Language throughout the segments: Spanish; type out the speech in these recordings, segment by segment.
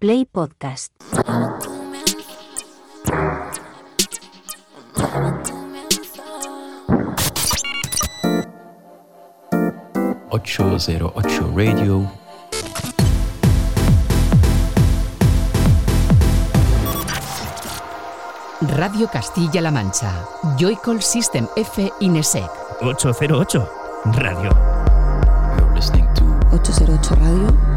Play Podcast. ...808 Radio... Radio Castilla-La Mancha. Joycall System F Inesec. 808 Radio. You're listening to 808 Radio.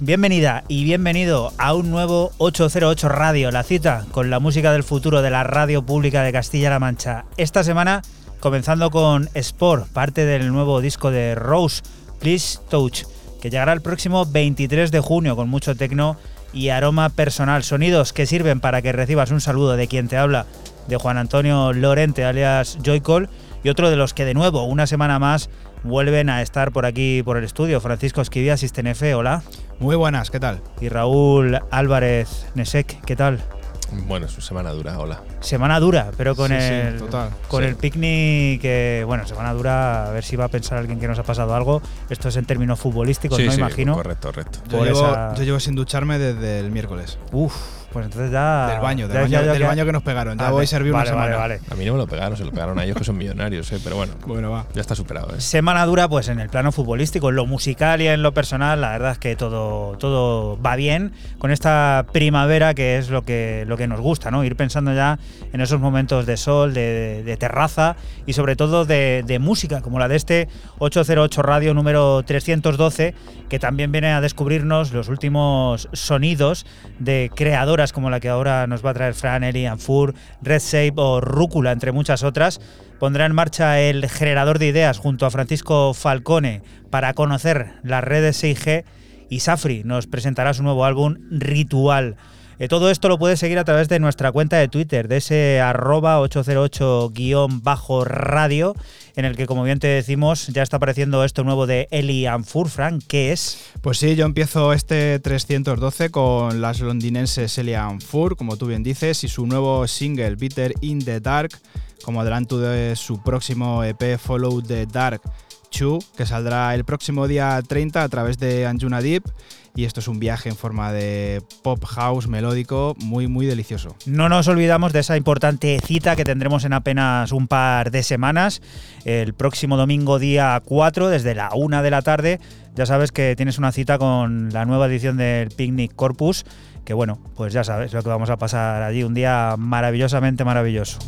Bienvenida y bienvenido a un nuevo 808 Radio, la cita con la música del futuro de la radio pública de Castilla-La Mancha. Esta semana comenzando con Sport, parte del nuevo disco de Rose, Please Touch, que llegará el próximo 23 de junio con mucho tecno y aroma personal, sonidos que sirven para que recibas un saludo de quien te habla, de Juan Antonio Lorente, alias Joycall, y otro de los que de nuevo, una semana más, vuelven a estar por aquí, por el estudio. Francisco Esquivia, Sistenefe, hola. Muy buenas, ¿qué tal? Y Raúl Álvarez Nesek, ¿qué tal? Bueno, es semana dura, hola. Semana dura, pero con Sí, sí, el total. con Sí. el picnic que bueno, semana dura, a ver si va a pensar alguien que nos ha pasado algo. Esto es en términos futbolísticos, sí, no sí, imagino. Correcto, correcto. Yo Por llevo, esa- yo llevo sin ducharme desde el miércoles. Uf, pues entonces ya del baño, del, ya- baño, ya- ya- del baño que nos pegaron. Ya Ah, voy a servir vale, una vale, semana. vale. A mí no me lo pegaron, se lo pegaron a ellos que son millonarios, ¿eh? pero bueno, Bueno, va. ya está superado. ¿eh? Semana dura, pues en el plano futbolístico, en lo musical y en lo personal, la verdad es que todo, todo va bien con esta primavera que es lo que, lo que nos gusta, ¿no? Ir pensando ya en esos momentos de sol, de, de terraza y sobre todo de, de música, como la de este 808 Radio número 312, que también viene a descubrirnos los últimos sonidos de como la que ahora nos va a traer Fran, Eli, Anfur, Red Shape o Rúcula, entre muchas otras pondrá en marcha el generador de ideas junto a Francisco Falcone para conocer las redes 6G y Safri nos presentará su nuevo álbum Ritual. Eh, todo esto lo puedes seguir a través de nuestra cuenta de Twitter, de ese arroba 808-radio, en el que, como bien te decimos, ya está apareciendo esto nuevo de Eli Anfur, Frank, ¿qué es? Pues sí, yo empiezo este 312 con las londinenses Elian Fur, como tú bien dices, y su nuevo single Bitter in the Dark, como adelanto de su próximo EP Follow the Dark 2, que saldrá el próximo día 30 a través de Anjuna Deep. Y esto es un viaje en forma de pop house melódico muy, muy delicioso. No nos olvidamos de esa importante cita que tendremos en apenas un par de semanas, el próximo domingo día 4, desde la 1 de la tarde. Ya sabes que tienes una cita con la nueva edición del Picnic Corpus, que bueno, pues ya sabes lo que vamos a pasar allí, un día maravillosamente maravilloso.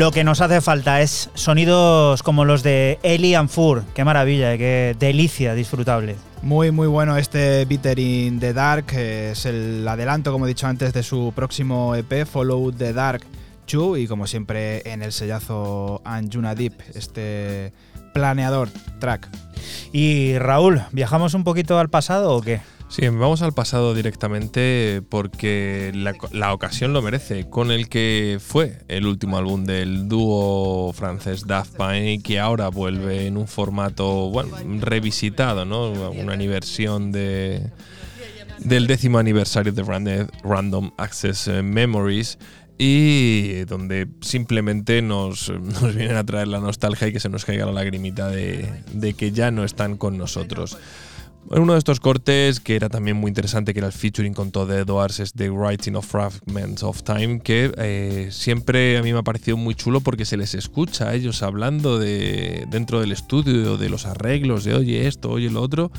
Lo que nos hace falta es sonidos como los de Eli and Fur. Qué maravilla, qué delicia disfrutable. Muy, muy bueno este Bitter in the Dark. que Es el adelanto, como he dicho antes, de su próximo EP, Follow the Dark 2. Y como siempre, en el sellazo Anjuna Deep, este planeador track. Y Raúl, ¿viajamos un poquito al pasado o qué? Sí, vamos al pasado directamente porque la, ocasión lo merece, con el que fue el último álbum del dúo francés Daft Punk que ahora vuelve en un formato, bueno, revisitado, ¿no? Una versión de, del décimo aniversario de Random Access Memories y donde simplemente nos, nos vienen a traer la nostalgia y que se nos caiga la lagrimita de que ya no están con nosotros. Uno de estos cortes que era también muy interesante, que era el featuring con Todd Edwards, es The Writing of Fragments of Time, que eh, siempre a mí me ha parecido muy chulo porque se les escucha a ellos hablando de, dentro del estudio, de los arreglos, de oye esto, oye lo otro,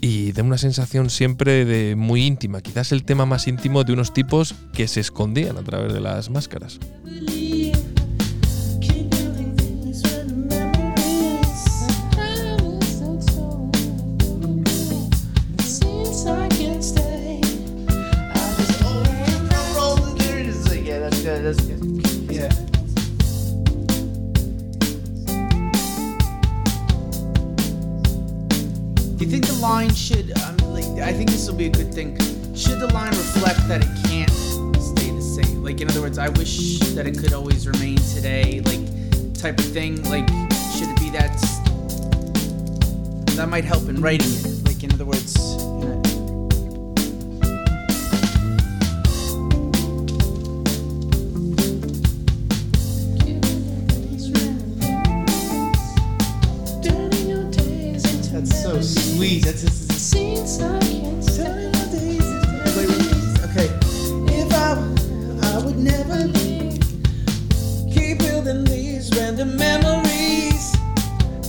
y da una sensación siempre de muy íntima, quizás el tema más íntimo de unos tipos que se escondían a través de las máscaras. Line should? Um, like, I think this will be a good thing. Should the line reflect that it can't stay the same? Like, in other words, I wish that it could always remain today. Like, type of thing. Like, should it be that? That might help in writing it. Like, in other words. you know, sweet. That's just, okay. If I, I would never leave. Keep building these random memories,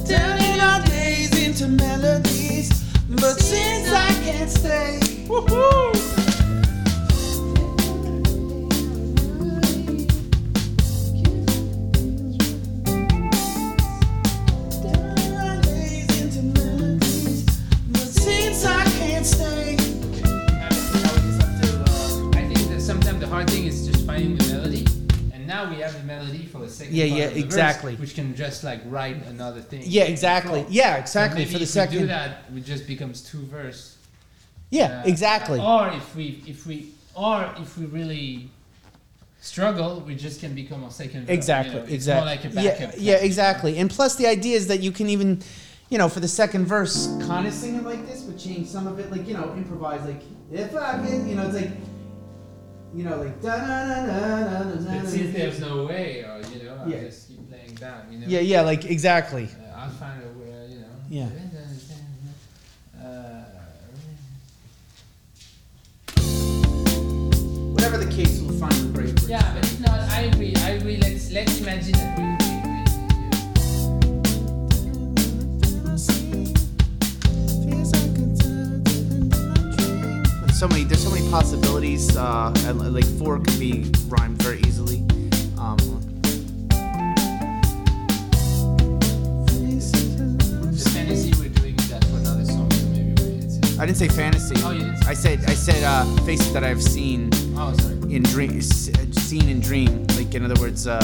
turning our days into melodies. But since I can't stay, woohoo! Second Yeah, yeah, the verse, exactly. which can just like write another thing. Yeah, exactly. Yeah, exactly. For the if we do that, it just becomes two verse. Yeah, Uh, exactly. Or if we if we or if we really struggle, we just can become a second. verse, Exactly. You know, it's exactly. more like a yeah, backup. yeah, exactly. And plus, the idea is that you can even, you know, for the second verse, kind of sing it like this, but change some of it, like you know, improvise, like if I can, you know, it's like, you know, like da da da da da da. But since there's no way, or you know, I'll Yeah. just keep playing that. You know. Yeah, yeah, like exactly. Uh, I'll find a way. You know. Yeah. Uh, Whatever the case, we'll find the great. verse. Yeah, but if not, I agree. I agree. Let's let's imagine that we. we, we Feels so many. There's so many possibilities. Uh, and, like four could be rhymed very easily. Um, I didn't say fantasy. Oh, you didn't. I said I said uh, faces that I've seen Oh, sorry. in dream, seen in dream. Like in other words, uh,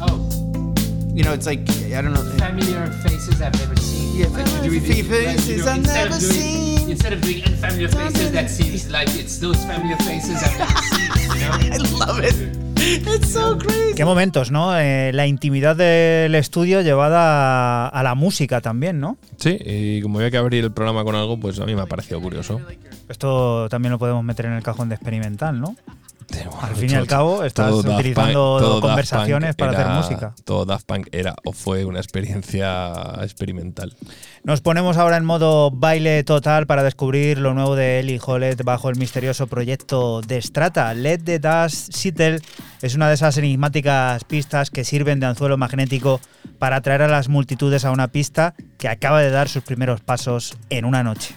Oh, you know, it's like I don't know. familiar faces I've never seen. Yeah, Like, familiar you do it- faces I've instead of never doing- seen. Instead of doing unfamiliar faces, that seems like it's those familiar faces I've never seen. You know? I love it. It's so crazy. Qué momentos, ¿no? Eh, la intimidad del estudio llevada a, a la música también, ¿no? Sí, y como había que abrir el programa con algo, pues a mí me ha parecido curioso. Esto también lo podemos meter en el cajón de experimental, ¿no? Al fin y al cabo, estás utilizando Punk- conversaciones para hacer música. Todo Daft Punk era o fue una experiencia experimental. Nos ponemos ahora en modo baile total para descubrir lo nuevo de Ellie Hollet bajo el misterioso proyecto de Strata. Let the Dust Settle es una de esas enigmáticas pistas que sirven de anzuelo magnético para atraer a las multitudes a una pista que acaba de dar sus primeros pasos en una noche.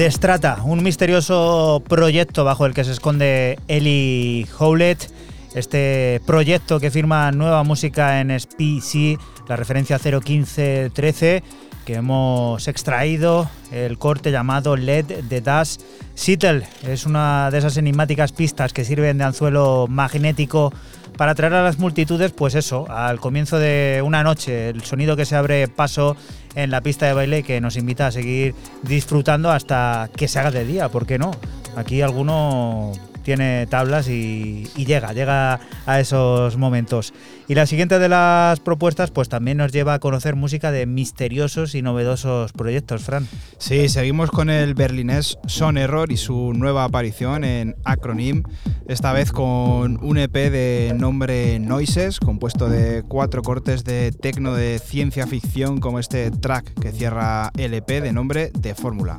Destrata, un misterioso proyecto bajo el que se esconde Ellie Howlett. Este proyecto que firma nueva música en SPC, la referencia 01513, que hemos extraído el corte llamado Led the Dash Settle. Es una de esas enigmáticas pistas que sirven de anzuelo magnético para atraer a las multitudes, pues eso, al comienzo de una noche, el sonido que se abre paso en la pista de baile que nos invita a seguir disfrutando hasta que se haga de día, ¿por qué no? Aquí alguno tiene tablas y, llega, llega a esos momentos. Y la siguiente de las propuestas, pues también nos lleva a conocer música de misteriosos y novedosos proyectos, Fran. Sí, seguimos con el berlinés Son Error y su nueva aparición en Acronym, esta vez con un EP de nombre Noises, compuesto de cuatro cortes de tecno de ciencia ficción, como este track que cierra el EP de nombre de Fórmula.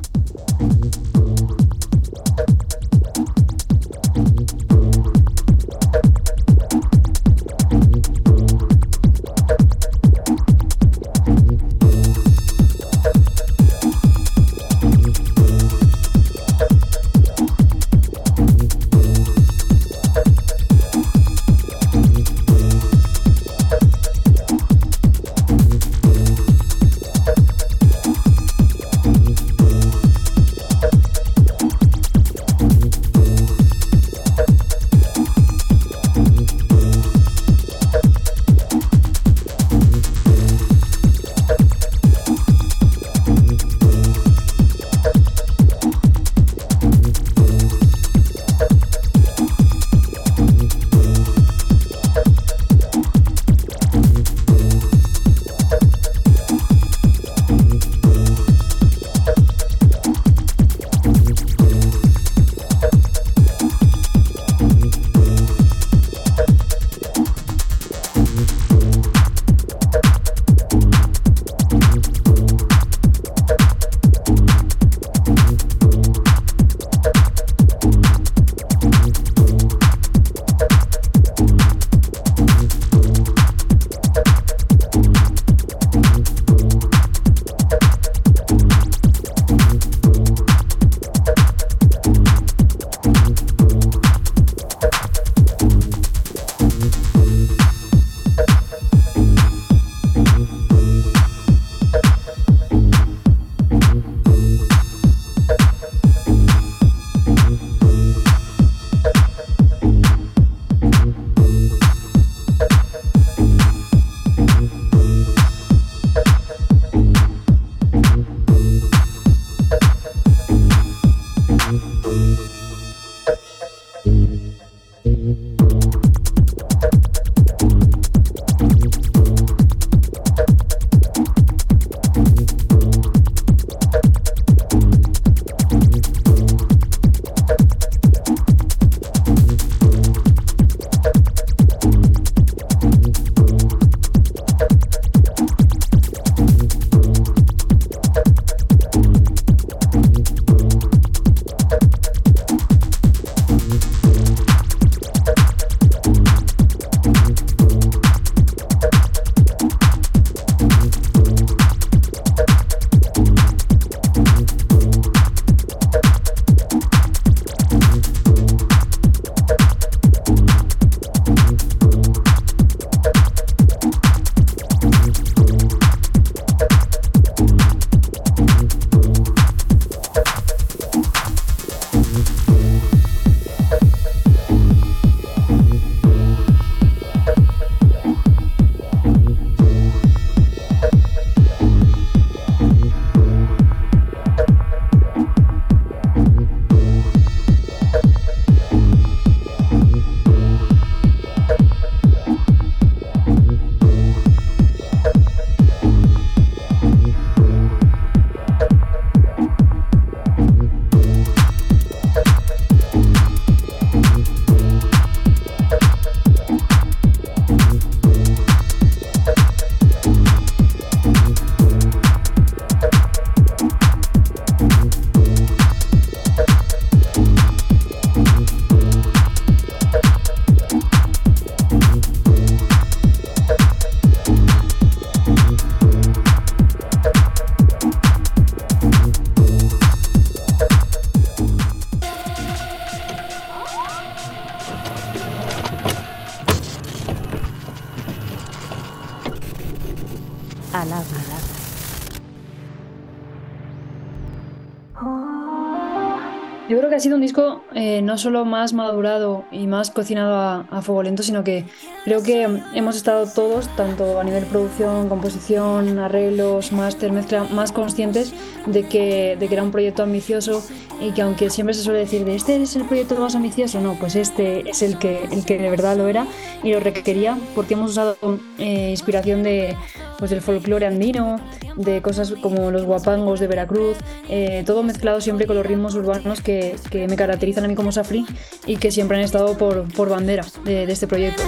No solo más madurado y más cocinado a, fuego lento, sino que creo que hemos estado todos, tanto a nivel producción, composición, arreglos, máster, mezcla, más conscientes de que, de que era un proyecto ambicioso y que aunque siempre se suele decir de este es el proyecto más ambicioso, no, pues este es el que, el que de verdad lo era y lo requería porque hemos usado eh, inspiración de, pues, del folclore andino, de cosas como los guapangos de Veracruz, eh, todo mezclado siempre con los ritmos urbanos que, que, me caracterizan a mí como Safri y que siempre han estado por, por bandera de, este proyecto.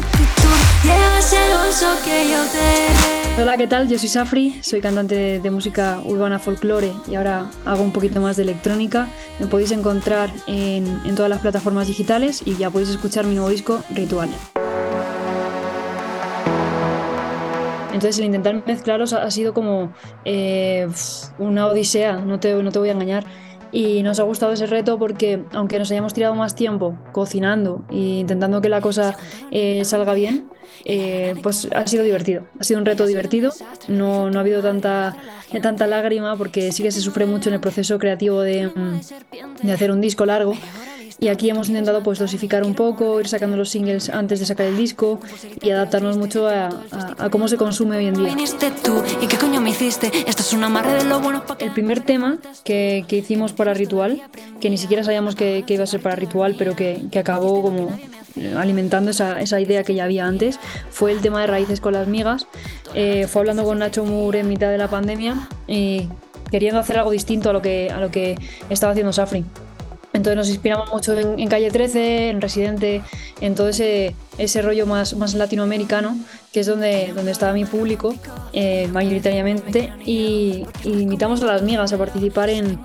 Hola, ¿qué tal? Yo soy Safri, soy cantante de, música urbana folclore y ahora hago un poquito más de electrónica. Me podéis encontrar en, en todas las plataformas digitales y ya podéis escuchar mi nuevo disco Ritual. Entonces el intentar mezclaros ha sido como eh, una odisea, no te, no te voy a engañar. Y nos ha gustado ese reto porque aunque nos hayamos tirado más tiempo cocinando e intentando que la cosa eh, salga bien, eh, pues ha sido divertido. Ha sido un reto divertido. No, no ha habido tanta, tanta lágrima porque sí que se sufre mucho en el proceso creativo de, de hacer un disco largo. Y aquí hemos intentado pues dosificar un poco, ir sacando los singles antes de sacar el disco y adaptarnos mucho a, a, a cómo se consume hoy en día. El primer tema que, que, hicimos para Ritual, que ni siquiera sabíamos que, que iba a ser para Ritual, pero que, que acabó como alimentando esa, esa, idea que ya había antes, fue el tema de Raíces con las migas. Eh, fue hablando con Nacho Moore en mitad de la pandemia y queriendo hacer algo distinto a lo que, a lo que estaba haciendo Safri. Entonces nos inspiramos mucho en, en, Calle 13, en Residente, en todo ese, ese rollo más, más latinoamericano, que es donde, donde estaba mi público eh, mayoritariamente, y, y, invitamos a las migas a participar en,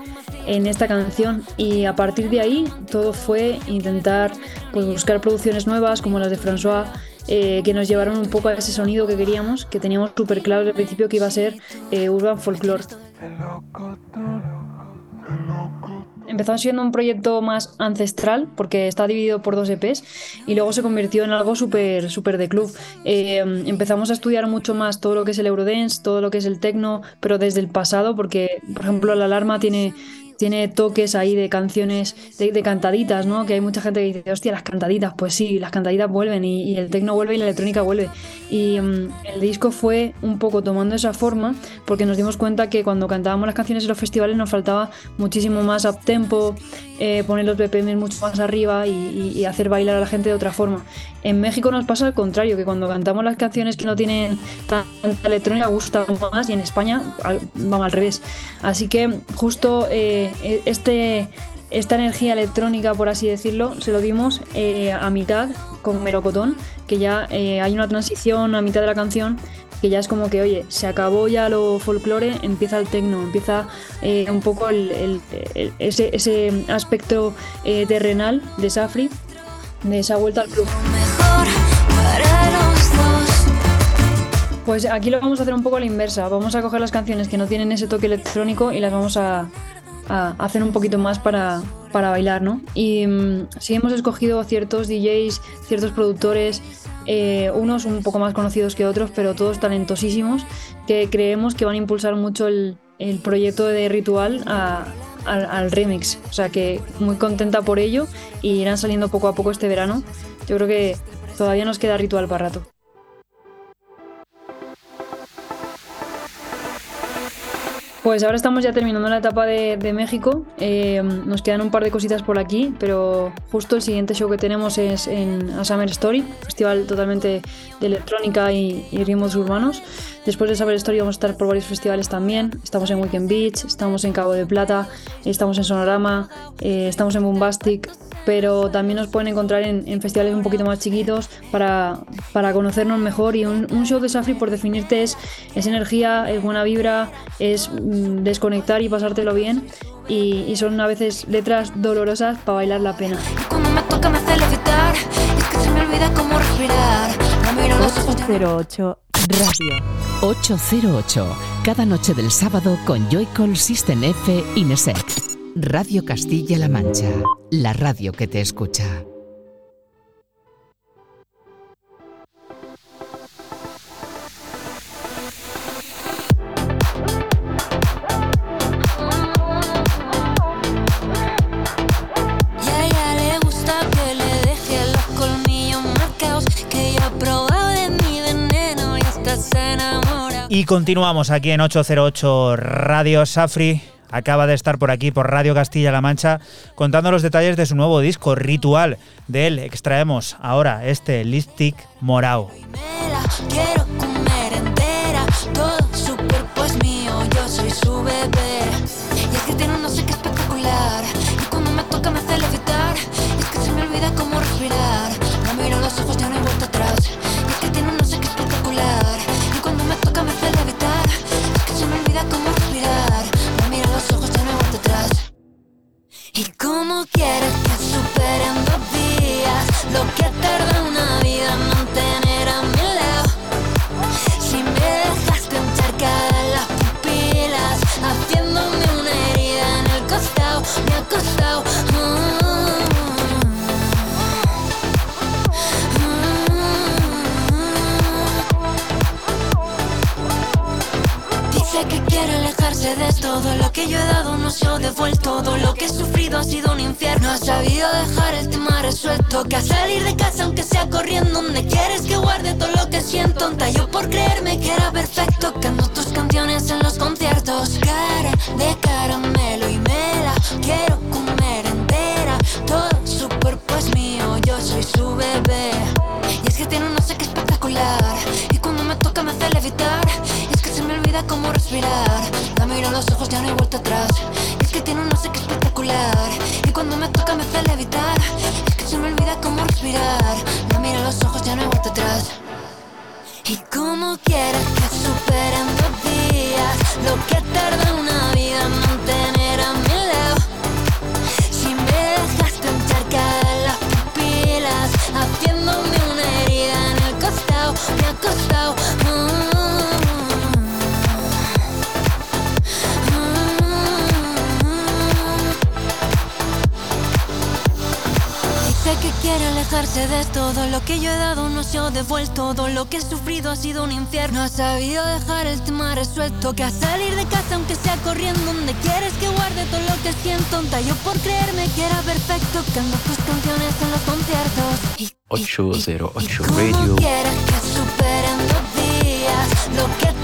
en, esta canción. Y a partir de ahí todo fue intentar pues, buscar producciones nuevas como las de François. Eh, que nos llevaron un poco a ese sonido que queríamos, que teníamos súper claro desde el principio que iba a ser eh, Urban Folklore empezó siendo un proyecto más ancestral porque está dividido por dos EPs y luego se convirtió en algo súper súper de club. Eh, empezamos a estudiar mucho más todo lo que es el Eurodance, todo lo que es el techno, pero desde el pasado porque, por ejemplo, la alarma tiene tiene toques ahí de canciones, de, cantaditas, ¿no? Que hay mucha gente que dice, hostia, las cantaditas, pues sí, las cantaditas vuelven y, y el tecno vuelve y la electrónica vuelve. Y um, el disco fue un poco tomando esa forma porque nos dimos cuenta que cuando cantábamos las canciones en los festivales nos faltaba muchísimo más up tempo, eh, poner los BPM mucho más arriba y, y, hacer bailar a la gente de otra forma. En México nos pasa al contrario, que cuando cantamos las canciones que no tienen tanta electrónica gustan más y en España van al revés. Así que justo eh, este, esta energía electrónica, por así decirlo, se lo dimos eh, a mitad con Melocotón, que ya hay una transición a mitad de la canción que ya es como que, oye, se acabó ya lo folclore, empieza el tecno, empieza eh, un poco el, el, el, ese, ese, aspecto eh, terrenal de Safri, de esa vuelta al club. Pues aquí lo vamos a hacer un poco a la inversa. Vamos a coger las canciones que no tienen ese toque electrónico y las vamos a, a hacer un poquito más para, para bailar, ¿no? Y um, sí hemos escogido ciertos DJs, ciertos productores, eh, unos un poco más conocidos que otros, pero todos talentosísimos, que creemos que van a impulsar mucho el, el proyecto de Ritual a, al, al, remix. O sea que muy contenta por ello y irán saliendo poco a poco este verano. Yo creo que todavía nos queda Ritual para rato. Pues ahora estamos ya terminando la etapa de, de México. Eh, nos quedan un par de cositas por aquí, pero justo el siguiente show que tenemos es en A Summer Story, festival totalmente de electrónica y, y ritmos urbanos. Después de Summer Story vamos a estar por varios festivales también. Estamos en Weekend Beach, estamos en Cabo de Plata, estamos en Sonorama, eh, estamos en Bombastic, pero también nos pueden encontrar en, festivales un poquito más chiquitos para, para conocernos mejor. Y un, show de Safri, por definirte, es, es energía, es buena vibra, es mm, desconectar y pasártelo bien. Y, y, son a veces letras dolorosas para bailar la pena. Cuando me toca me hace levitar, es que se me olvida cómo respirar. 808 Radio. 808, cada noche del sábado con Joycall System F Inesec. Radio Castilla-La Mancha, la radio que te escucha. Y continuamos aquí en 808 Radio Safri. Acaba de estar por aquí, por Radio Castilla-La Mancha, contando los detalles de su nuevo disco, Ritual. De él extraemos ahora este lipstick morao. ¿Y cómo quieres que supere en dos días lo que tarda una vida en mantener a mi lado? Si me dejaste encharcada en las pupilas, haciéndome una herida en el costado, me quiere alejarse de todo lo que yo he dado, no se ha devuelto. Todo lo que he sufrido ha sido un infierno. Ha sabido dejar el tema resuelto. Que a salir de casa, aunque sea corriendo, donde quieres que guarde todo lo que siento. Tonta por creerme que era perfecto. Canto tus canciones en los conciertos. Cara de caramelo y me la quiero comer entera. Todo su cuerpo es mío, yo soy su bebé. Y es que tiene un no sé qué espectacular. Y cuando me toca me hace levitar. Se me olvida cómo respirar. La miro a los ojos, ya no hay vuelta atrás. Y es que tiene un no sé qué espectacular. Y cuando me toca me hace levitar. Es que se me olvida cómo respirar. La miro a los ojos, ya no hay vuelta atrás. Y como quieras que supere en dos días lo que tarda una vida en mantener a mi lado. Si me dejaste encharcada en las pupilas, haciéndome una herida en el costado, me ha costado. Quiere alejarse de todo lo que yo he dado no se ha devuelto. Todo lo que he sufrido ha sido un infierno. Ha sabido dejar el tema resuelto. Que a salir de casa aunque sea corriendo donde quieres que guarde todo lo que siento. Tonta yo por creerme que era perfecto canto tus canciones en los conciertos. Y 808 ¿Cómo Radio. quieres que supere en dos días lo que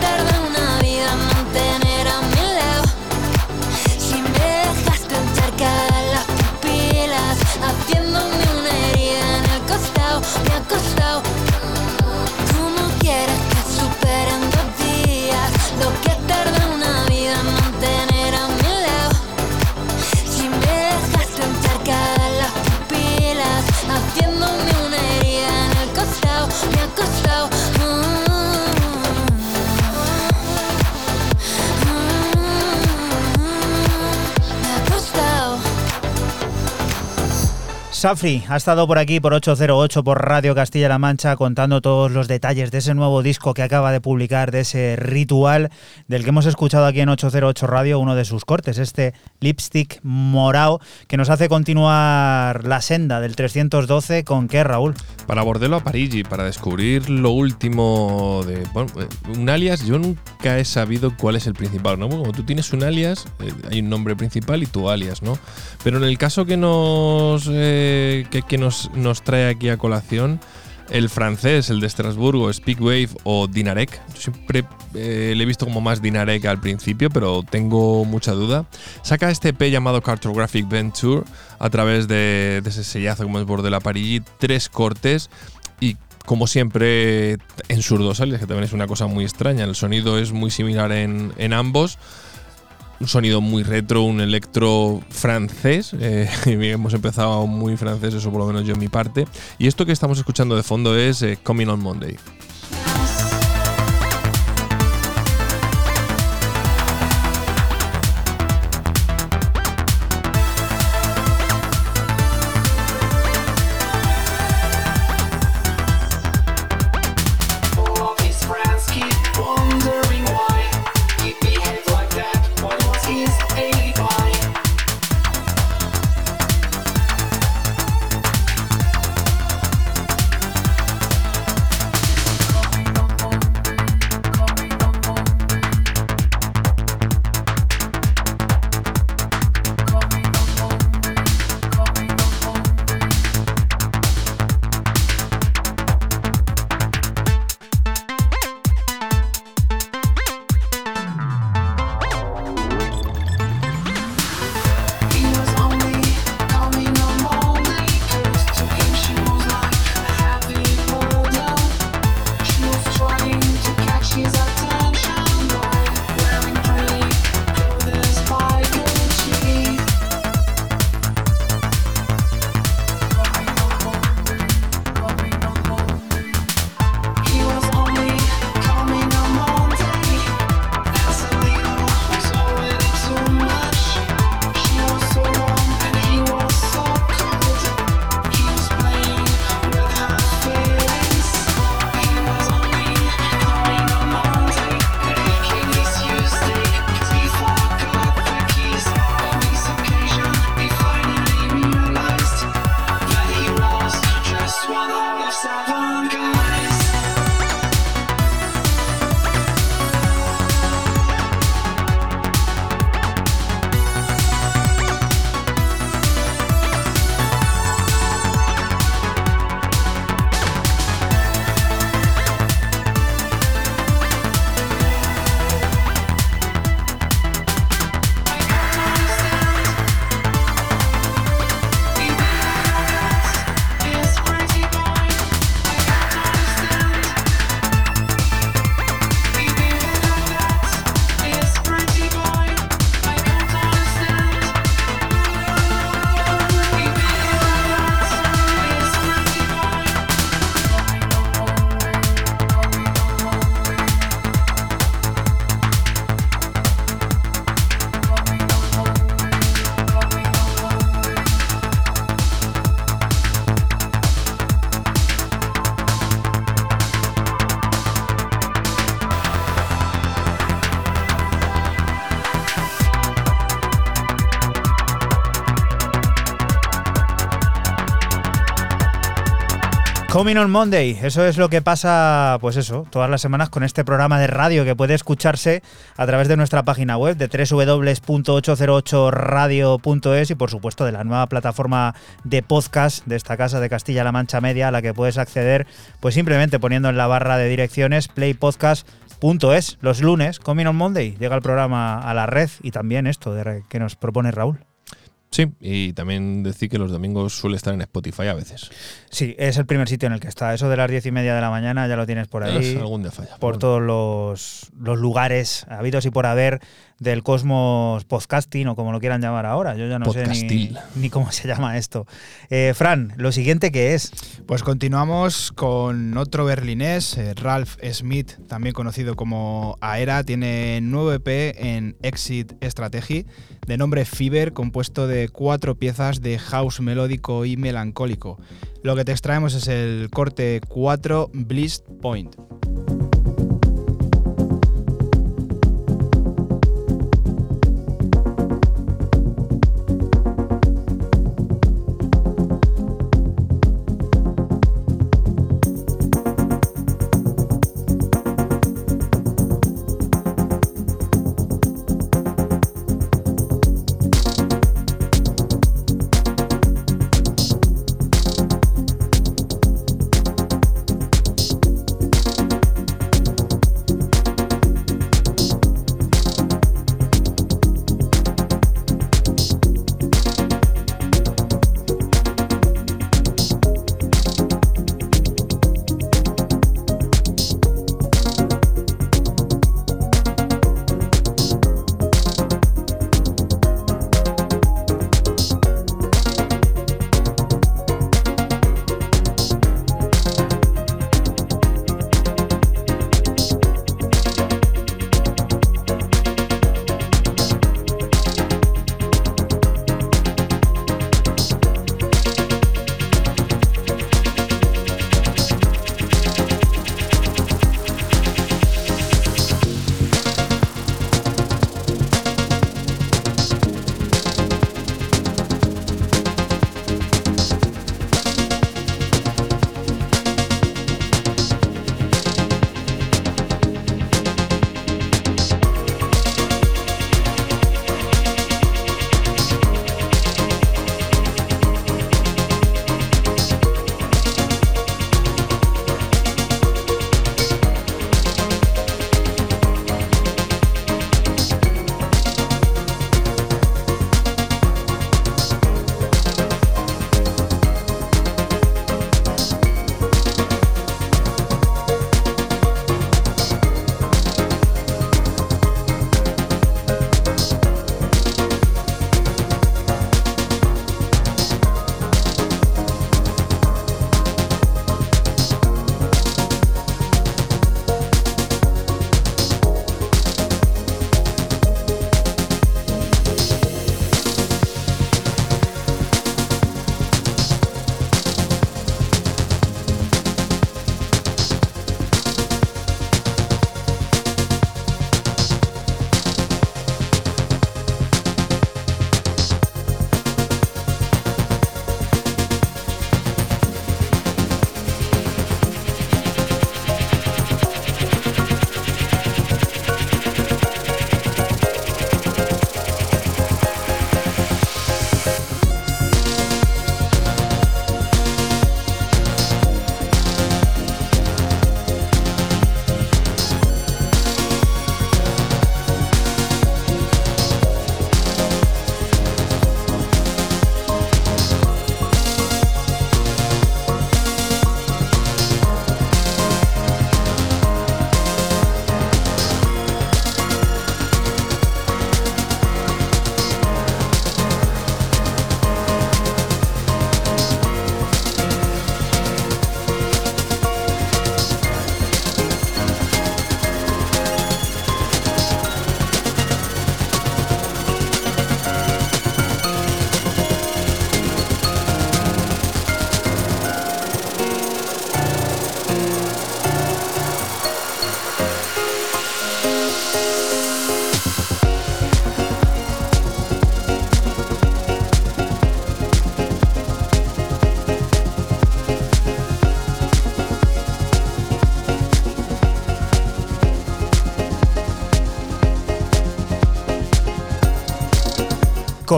Safri ha estado por aquí por 808 por Radio Castilla-La Mancha contando todos los detalles de ese nuevo disco que acaba de publicar, de ese ritual del que hemos escuchado aquí en 808 Radio, uno de sus cortes, este lipstick morao que nos hace continuar la senda del 312 con qué, Raúl. Para Bordello a Parigi, para descubrir lo último de. Bueno, eh, un alias, yo nunca he sabido cuál es el principal, ¿no? Como tú tienes un alias, eh, hay un nombre principal y tu alias, ¿no? Pero en el caso que nos. eh, que, que nos, nos trae aquí a colación. El francés, el de Estrasburgo, Speakwave o Dinarek. Yo siempre eh, le he visto como más Dinarek al principio, pero tengo mucha duda. Saca este EP llamado Cartographic Venture a través de, ese sellazo como es Bordel Parigi, tres cortes y como siempre en surdosales, que también es una cosa muy extraña. El sonido es muy similar en ambos. Un sonido muy retro, un electro francés. eh, hemos empezado muy francés, eso por lo menos yo en mi parte. Y esto que estamos escuchando de fondo es eh, Coming on Monday. Coming on Monday, eso es lo que pasa, pues eso, todas las semanas con este programa de radio que puede escucharse a través de nuestra página web de www.808radio.es y por supuesto de la nueva plataforma de podcast de esta casa de Castilla-La Mancha Media a la que puedes acceder pues simplemente poniendo en la barra de direcciones playpodcast.es. Los lunes, Coming on Monday, llega el programa a la red y también esto que nos propone Raúl. Sí, y también decir que los domingos suele estar en Spotify a veces. Sí, es el primer sitio en el que está. Eso de las diez y media de la mañana ya lo tienes por ahí. Es algún día falla. Por todos los, los lugares habidos y por haber del cosmos podcasting o como lo quieran llamar ahora. Yo ya no sé ni, cómo se llama esto. Eh, Fran, lo siguiente que es. Pues continuamos con otro berlinés, eh, Ralph Smith, también conocido como Aera, tiene nuevo EP en Exit Strategy, de nombre Fever, compuesto de cuatro piezas de house melódico y melancólico. Lo que te extraemos es el corte 4 Bliss Point.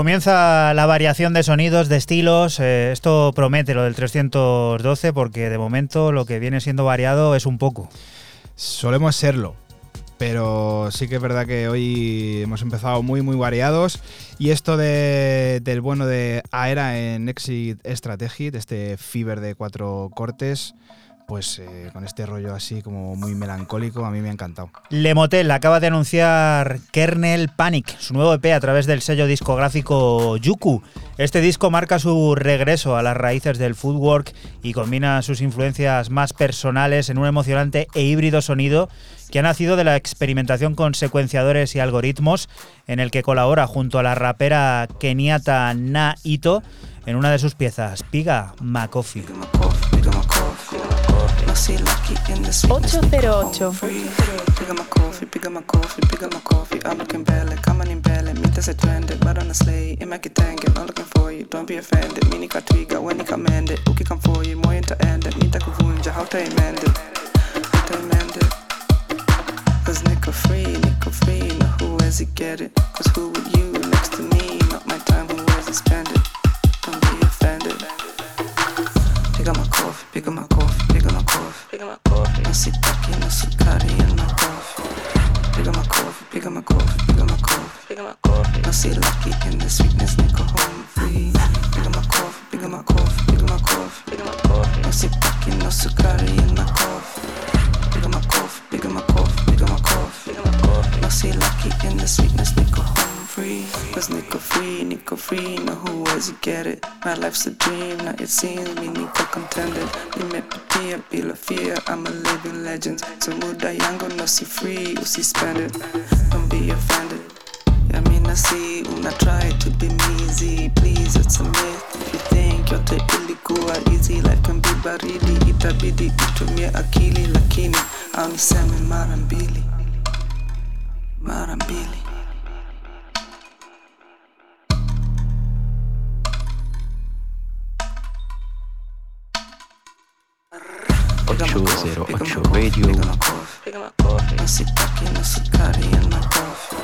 Comienza la variación de sonidos, de estilos. eh, esto promete lo del 312 porque de momento lo que viene siendo variado es un poco. Solemos serlo, pero sí que es verdad que hoy hemos empezado muy, muy variados. Y esto de- del bueno de Aera en Exit Strategy, de este Fever de cuatro cortes, pues eh, con este rollo así como muy melancólico, a mí me ha encantado. Lemotel acaba de anunciar Kernel Panic, su nuevo EP a través del sello discográfico Yuku. Este disco marca su regreso a las raíces del footwork y combina sus influencias más personales en un emocionante e híbrido sonido que ha nacido de la experimentación con secuenciadores y algoritmos, en el que colabora junto a la rapera keniata Na Ito en una de sus piezas, Piga Makofi. 808. Pick up my coffee, pick up my coffee, pick up my coffee. I'm looking belly, coming in belly. Mientras se trende, but on a sleigh. In my not looking for you. Don't be offended. Mini katwiga, when you command it. Uki come for you, moyo itaende. Nita kuvunja, how to amend it. How to amend it. Cause nickel free, nickel free. Now who has it get it? Cause who with you next to me? Not my time, who has it spend it? Don't be offended. Pick up my coffee, pick up my coffee, pick up my coffee. Pick up my coffee. No sitaki, no sukari in my coffee. Pick up my coffee, pick up my coffee, pick up my coffee. Pick up my coffee. No see lucky in the sweetness, nickel home free. Pick up my coffee, pick up my coffee, pick up my coffee. Pick up my coffee. No sitaki, no sukari in my coffee. Pick up my coffee, pick up my coffee, pick up my coffee. Pick up my coffee. No see lucky in the sweetness, nickel home free. Cause nickel free, nickel free. Now who was you get it? My life's a dream, now it seems me nickel contended. Nimepitia bila fear, I'm a living legend. So muda yangu no si free, usi spend it. Don't be offended. I mean I see una try to be easy. Please, it's a myth. If you think yote ilikuwa easy, life can be baridi. Itabidi utumie akili, lakini niseme mara mbili, mara mbili. Ocho Radio. Pick up my coffee, no sitaki, no sukari in my coffee.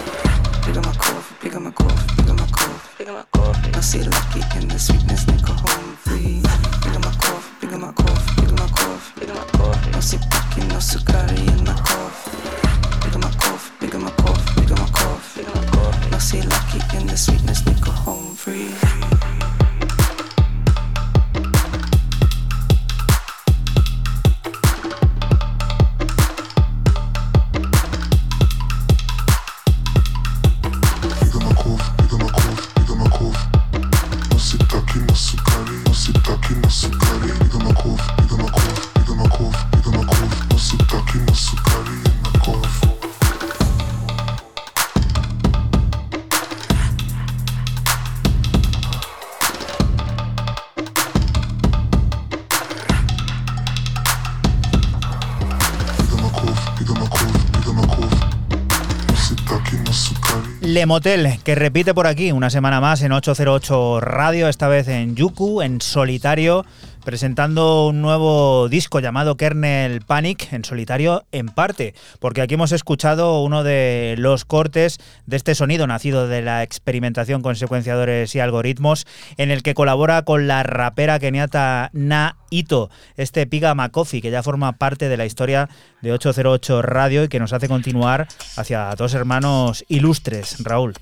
Pick up my coffee, pick up my coffee, pick up my coffee, pick up my coffee. No see lucky in the sweetness, nickel home free. Pick up my coffee, pick up my coffee, pick up my coffee, pick up my coffee. No sitaki, no sukari in my coffee. Pick up my coffee, pick up my coffee, pick up my coffee, pick up my coffee. No see lucky in the sweetness, nickel Lemotel, que repite por aquí una semana más en 808 Radio, esta vez en Yuku, en solitario, presentando un nuevo disco llamado Kernel Panic, en solitario en parte, porque aquí hemos escuchado uno de los cortes de este sonido nacido de la experimentación con secuenciadores y algoritmos, en el que colabora con la rapera keniata Na Ito, este Piga Makofi, que ya forma parte de la historia de 808 Radio y que nos hace continuar hacia dos hermanos ilustres, Raúl.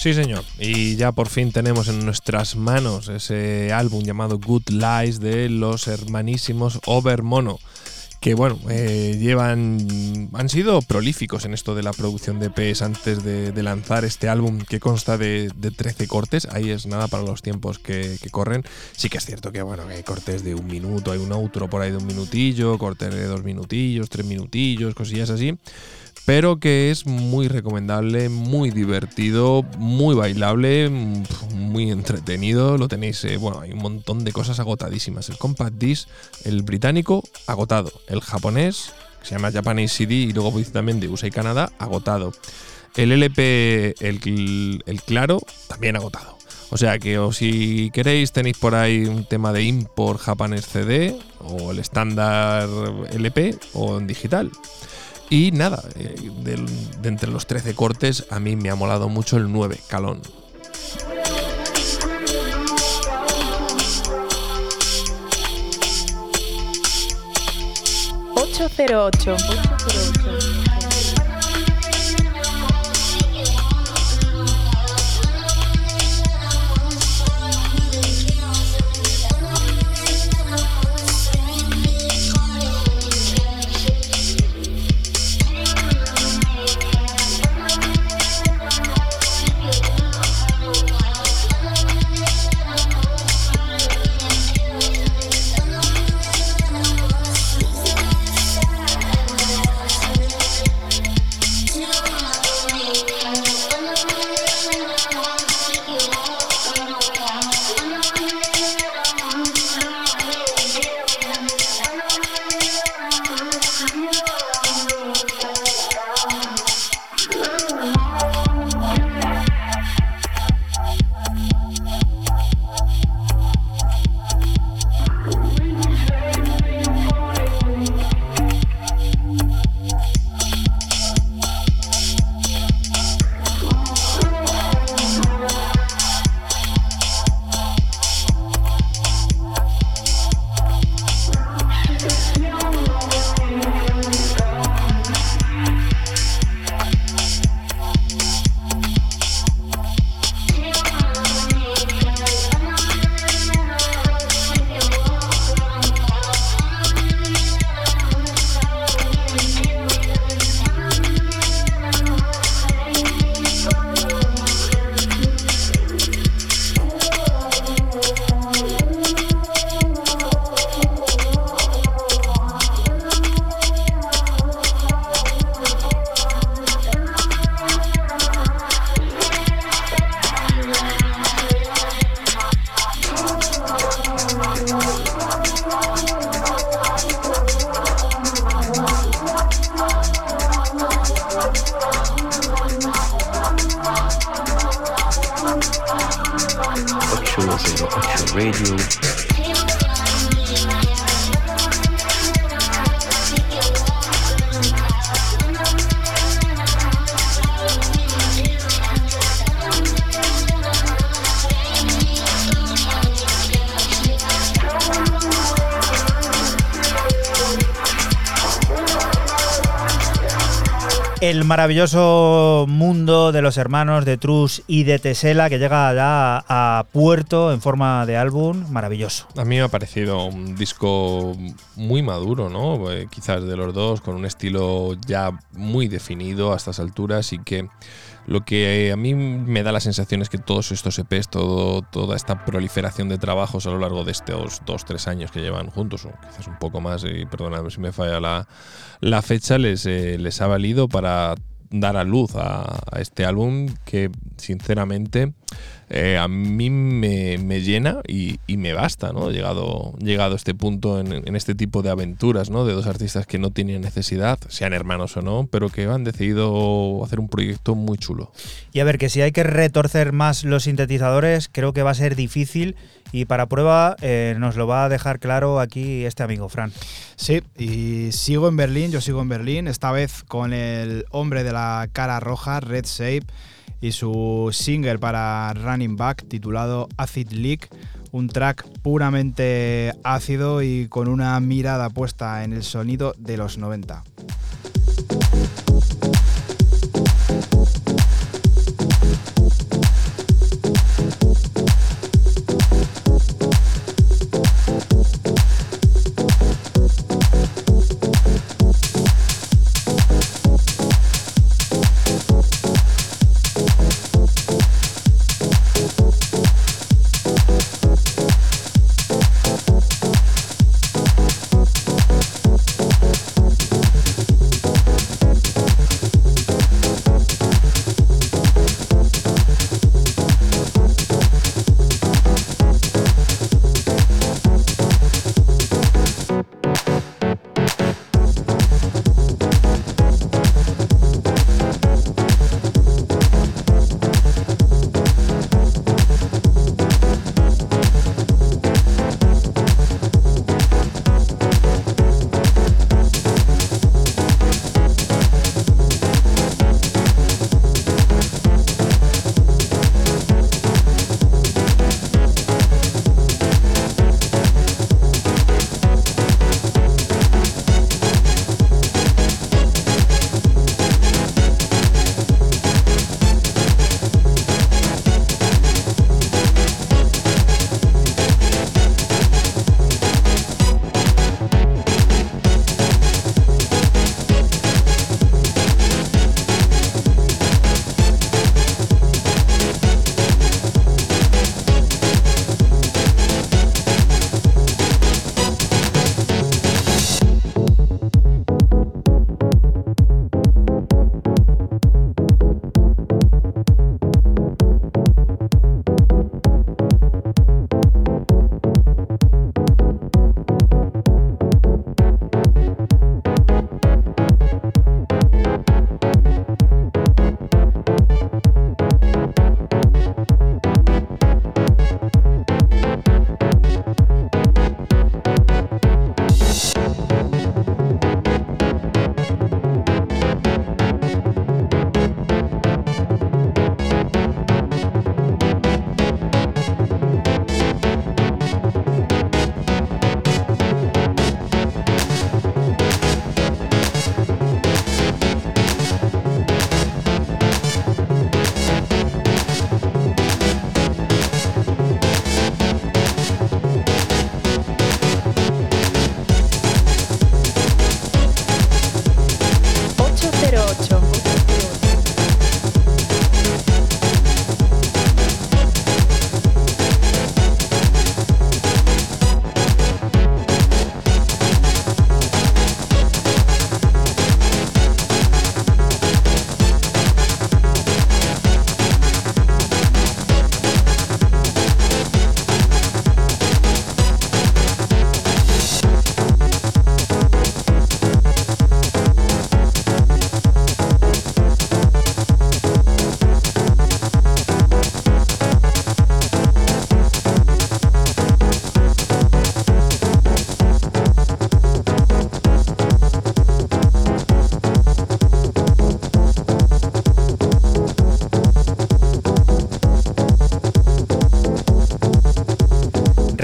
Sí, señor. Y ya por fin tenemos en nuestras manos ese álbum llamado Good Lies de los hermanísimos Overmono. Que bueno, eh, llevan. han sido prolíficos en esto de la producción de EPs antes de, lanzar este álbum que consta de, de 13 cortes. Ahí es nada para los tiempos que, corren. Sí que es cierto que bueno, hay cortes de un minuto, hay un outro por ahí de un minutillo, cortes de dos minutillos, tres minutillos, cosillas así pero que es muy recomendable, muy divertido, muy bailable, muy entretenido. Lo tenéis, eh, bueno, hay un montón de cosas agotadísimas. El Compact Disc, el británico, agotado. El japonés, que se llama Japanese CD, y luego también de USA y Canadá, agotado. El LP, el claro, también agotado. O sea que o si queréis tenéis por ahí un tema de import Japanese CD o el estándar LP o en digital. Y nada, eh, de, de entre los 13 cortes a mí me ha molado mucho el 9, Calón. ¡808! 808. Maravilloso mundo de los hermanos de Trus y de Tesela que llega a puerto en forma de álbum, maravilloso. A mí me ha parecido un disco muy maduro, ¿no? Eh, quizás de los dos, con un estilo ya muy definido a estas alturas y que lo que a mí me da la sensación es que todos estos EPs, todo, toda esta proliferación de trabajos a lo largo de estos dos, tres años que llevan juntos, o quizás un poco más, y perdóname si me falla la, la fecha, les, eh, les ha valido para dar a luz a, a este álbum que sinceramente eh, a mí me, me llena y, y me basta, ¿no? Llegado, llegado a este punto en, en este tipo de aventuras, ¿no? De dos artistas que no tienen necesidad, sean hermanos o no, pero que han decidido hacer un proyecto muy chulo. Y a ver, que si hay que retorcer más los sintetizadores, creo que va a ser difícil y para prueba eh, nos lo va a dejar claro aquí este amigo, Fran. Sí, y sigo en Berlín, yo sigo en Berlín, esta vez con el hombre de la cara roja, Red Shape, y su single para Running Back titulado Acid Leak, un track puramente ácido y con una mirada puesta en el sonido de los 90.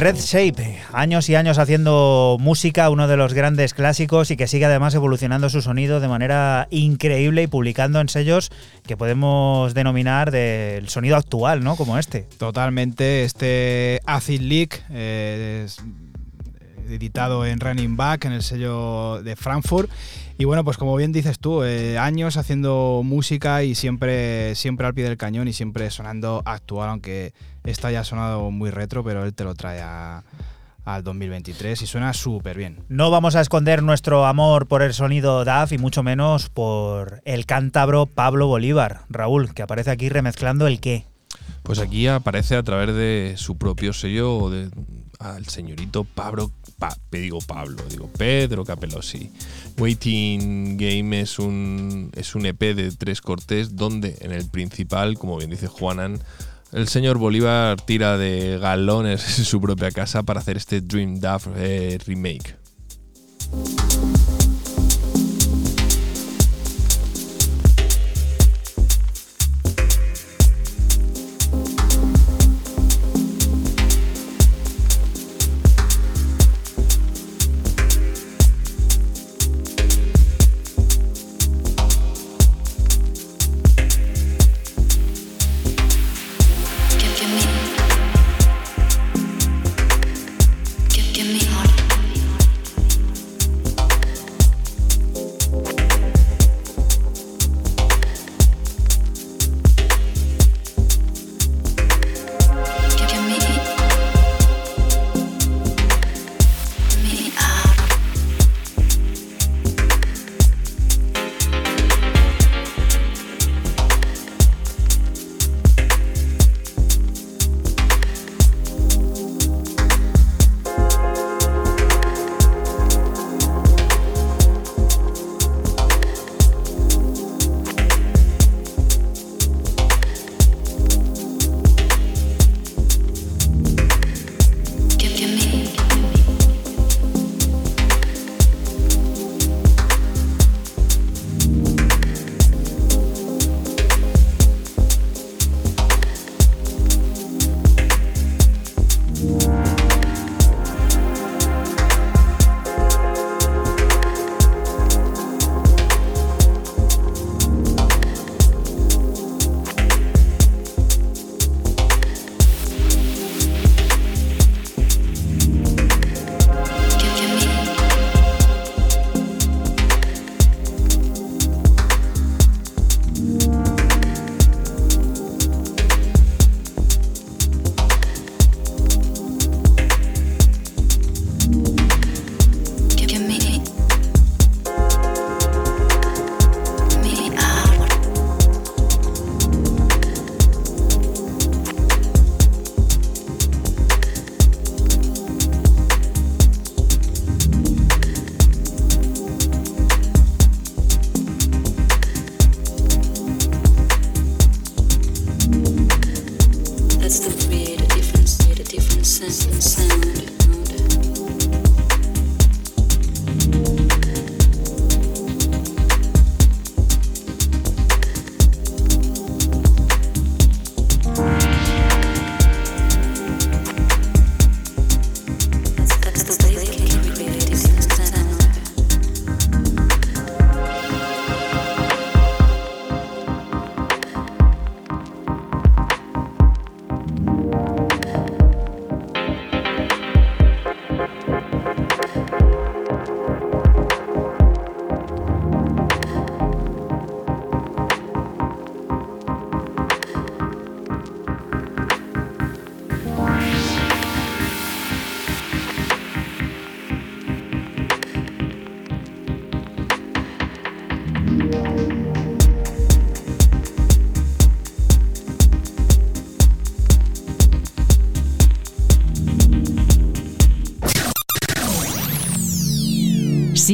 Red Shape, años y años haciendo música, uno de los grandes clásicos y que sigue además evolucionando su sonido de manera increíble y publicando en sellos que podemos denominar del sonido actual, ¿no? Como este. Totalmente, este Acid Leak, eh, editado en Running Back, en el sello de Frankfurt. Y bueno, pues como bien dices tú, eh, años haciendo música y siempre, siempre al pie del cañón y siempre sonando actual, aunque esta ya ha sonado muy retro, pero él te lo trae a- al 2023 y suena súper bien. No vamos a esconder nuestro amor por el sonido DAF y mucho menos por el cántabro Pablo Bolívar. Raúl, que aparece aquí remezclando el qué. Pues aquí aparece a través de su propio sello de, al señorito Pablo, digo Pablo, digo Pedro Capelossi. Waiting Game es un, es un EP de tres cortes donde en el principal, como bien dice Juanan, el señor Bolívar tira de galones en su propia casa para hacer este Dream Duff eh, remake.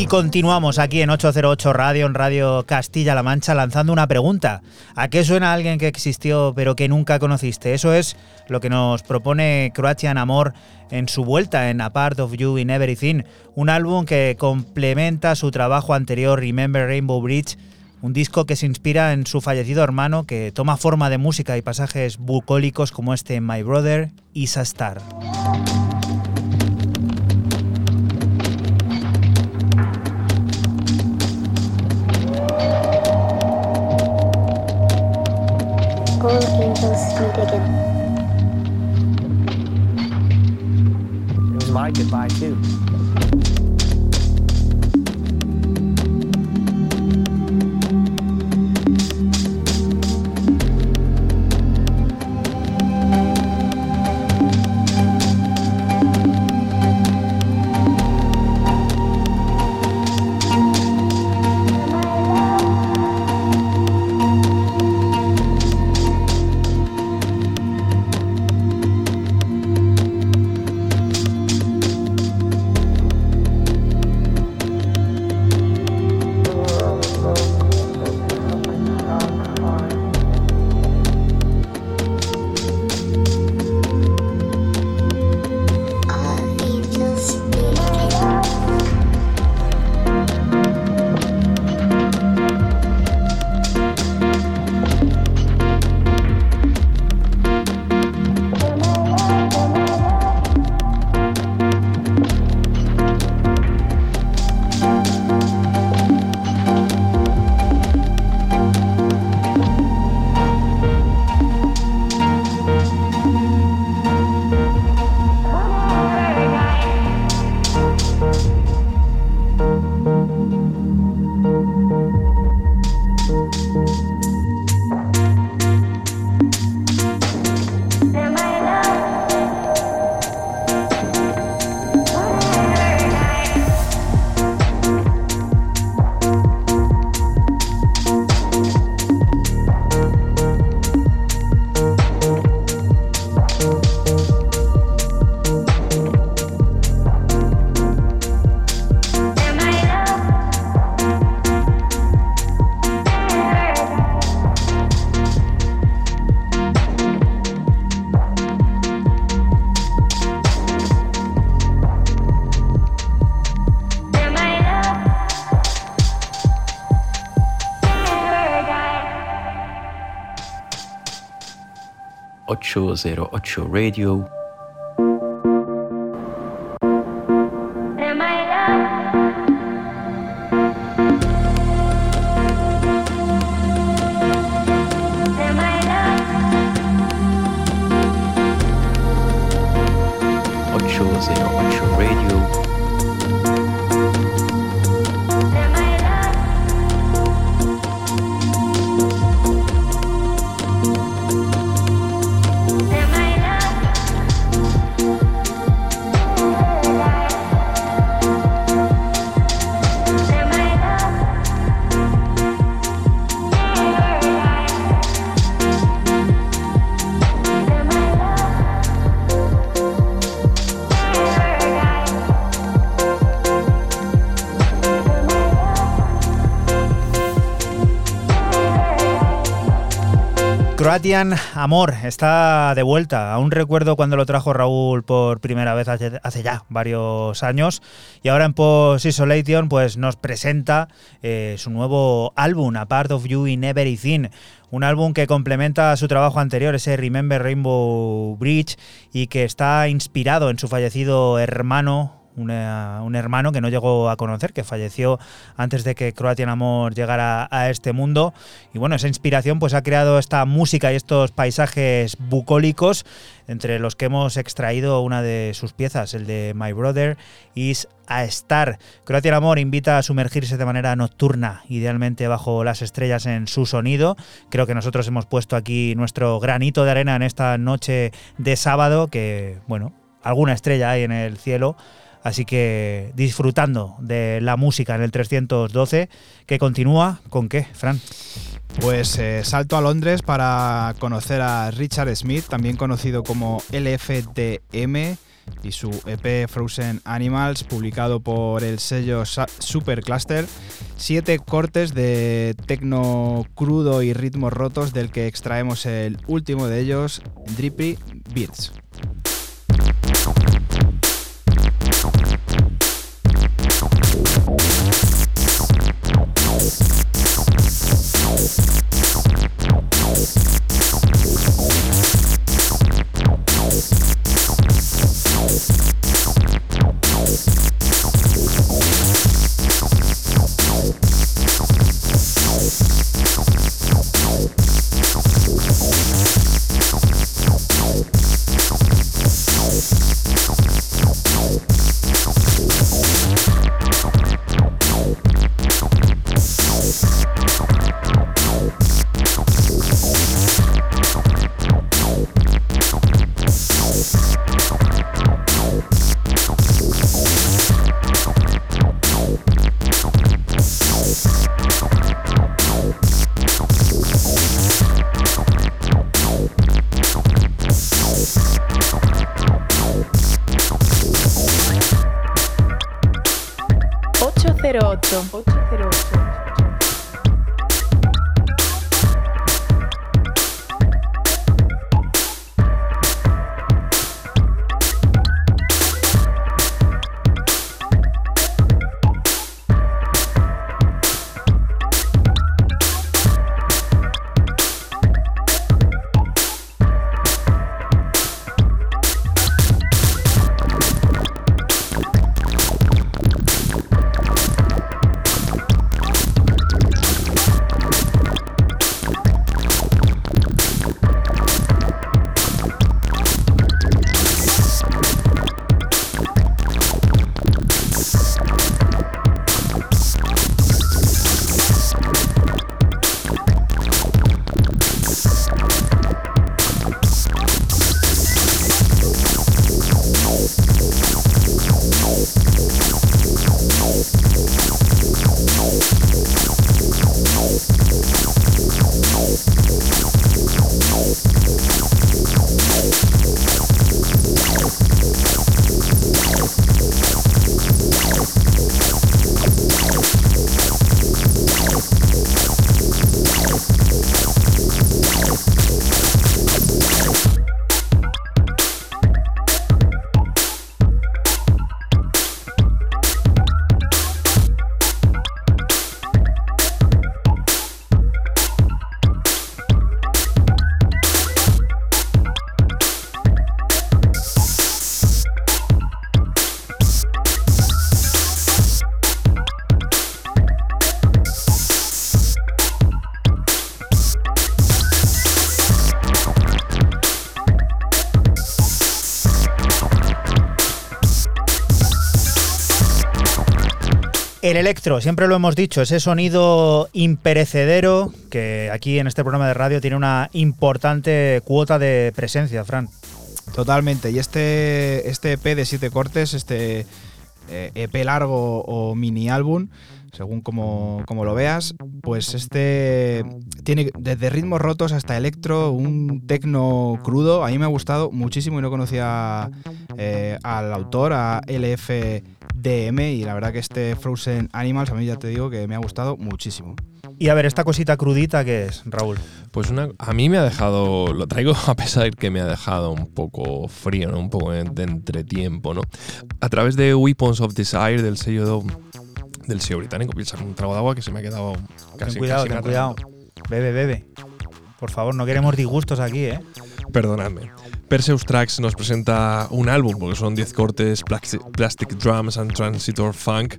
Y continuamos aquí en 808 Radio, en Radio Castilla-La Mancha, lanzando una pregunta. ¿A qué suena alguien que existió pero que nunca conociste? Eso es lo que nos propone Croatian Amor en su vuelta en A Part of You in Everything, un álbum que complementa su trabajo anterior Remember Rainbow Bridge, un disco que se inspira en su fallecido hermano, que toma forma de música y pasajes bucólicos como este My Brother is a Star. It was my goodbye, too. Ocho zero ocho Radio. Croatian Amor está de vuelta. Aún recuerdo cuando lo trajo Raúl por primera vez hace, ya varios años. Y ahora en Post Isolation pues, nos presenta eh, su nuevo álbum, A Part of You in Everything. Un álbum que complementa su trabajo anterior, ese Remember Rainbow Bridge, y que está inspirado en su fallecido hermano, una- un hermano que no llegó a conocer, que falleció antes de que Croatian Amor llegara a este mundo. Y bueno, esa inspiración pues ha creado esta música y estos paisajes bucólicos, entre los que hemos extraído una de sus piezas, el de My Brother is a Star. Croatian Amor invita a sumergirse de manera nocturna, idealmente bajo las estrellas en su sonido. Creo que nosotros hemos puesto aquí nuestro granito de arena en esta noche de sábado, que bueno, alguna estrella hay en el cielo. Así que disfrutando de la música en el 312, que continúa con qué, Fran. Pues eh, salto a Londres para conocer a Richard Smith, también conocido como LFDM, y su EP Frozen Animals, publicado por el sello Sa- Super Cluster. Siete cortes de tecno crudo y ritmos rotos, del que extraemos el último de ellos, Drippy Beats. Thank Otro. El electro, siempre lo hemos dicho, ese sonido imperecedero que aquí en este programa de radio tiene una importante cuota de presencia, Fran. Totalmente. Y este, este EP de siete cortes, este eh, EP largo o mini álbum, según como, como lo veas, pues este tiene desde ritmos rotos hasta electro, un tecno crudo. A mí me ha gustado muchísimo y no conocía eh, al autor, a LFDM, y la verdad que este Frozen Animals a mí ya te digo que me ha gustado muchísimo. Y a ver, esta cosita crudita que es, Raúl. Pues una, a mí me ha dejado, lo traigo a pesar de que me ha dejado un poco frío, ¿no? un poco de, de entretiempo, ¿no? A través de Weapons of Desire del sello del sello británico, piensa un trago de agua que se me ha quedado casi ten cuidado, casi ten cuidado. Bebe, bebe. Por favor, no queremos disgustos aquí, ¿eh? Perdonadme. Perseus Tracks nos presenta un álbum, porque son 10 cortes, Plastic Drums and Transitor Funk,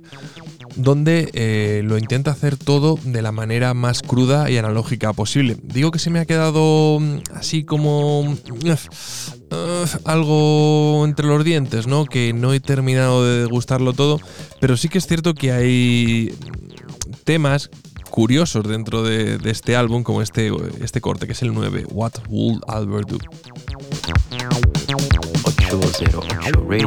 donde eh, lo intenta hacer todo de la manera más cruda y analógica posible. Digo que se me ha quedado mm, así como uf, algo entre los dientes, ¿no? Que no he terminado de degustarlo todo, pero sí que es cierto que hay temas curiosos dentro de, de este álbum, como este, este corte, que es el 9, What Would Albert Do? 808 Radio.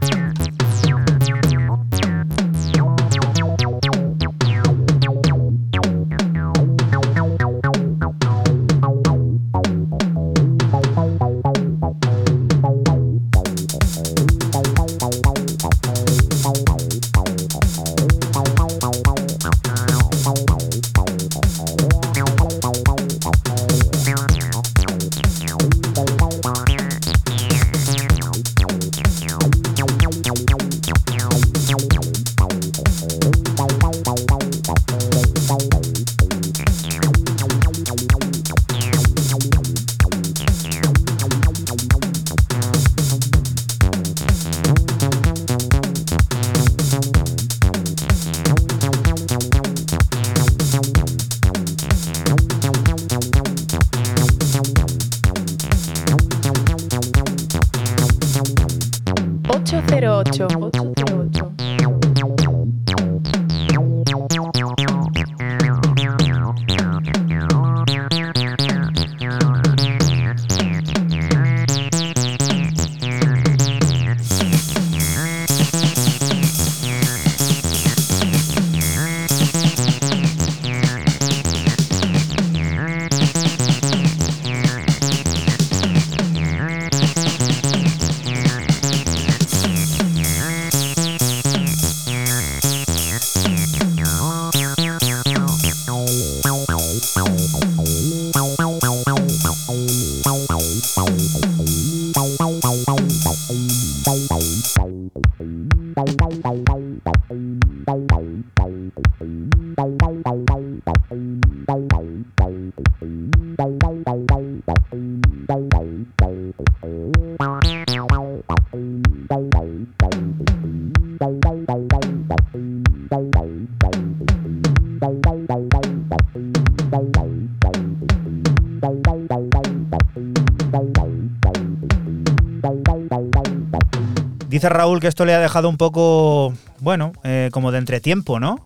Dice Raúl que esto le ha dejado un poco, bueno, eh, como de entretiempo, ¿no?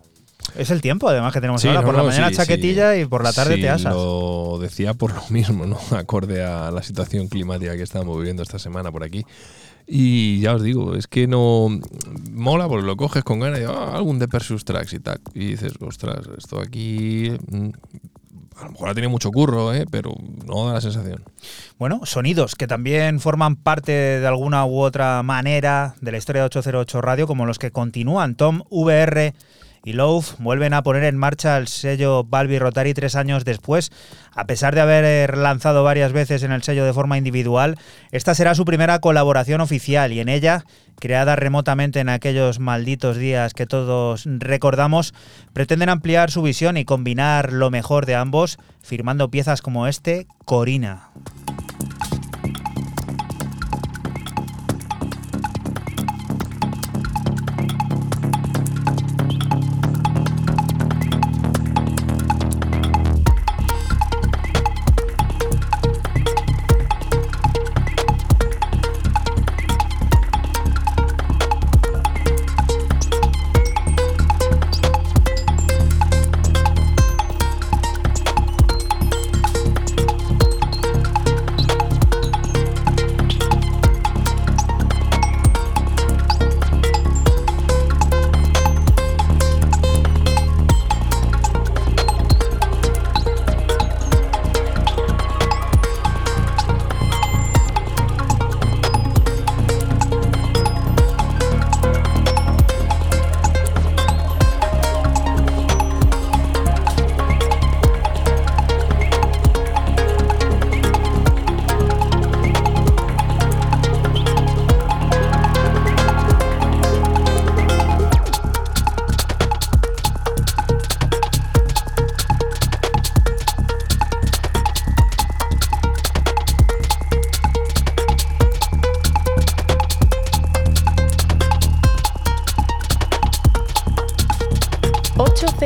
Es el tiempo, además, que tenemos Sí, ahora. no, por la no, mañana sí, chaquetilla sí. y por la tarde te asas. Lo decía por lo mismo, ¿no? Acorde a la situación climática que estamos viviendo esta semana por aquí. Y ya os digo, es que no mola porque lo coges con ganas y ah, algún de Perseus Tracks y tal. Y dices, ostras, esto aquí mm, a lo mejor ha tenido mucho curro, ¿eh? pero no da la sensación. Bueno, sonidos que también forman parte de alguna u otra manera de la historia de 808 Radio, como los que continúan. Tom VR y Love vuelven a poner en marcha el sello Balbi Rotary tres años después. A pesar de haber lanzado varias veces en el sello de forma individual, esta será su primera colaboración oficial y en ella, creada remotamente en aquellos malditos días que todos recordamos, pretenden ampliar su visión y combinar lo mejor de ambos, firmando piezas como este, Corina.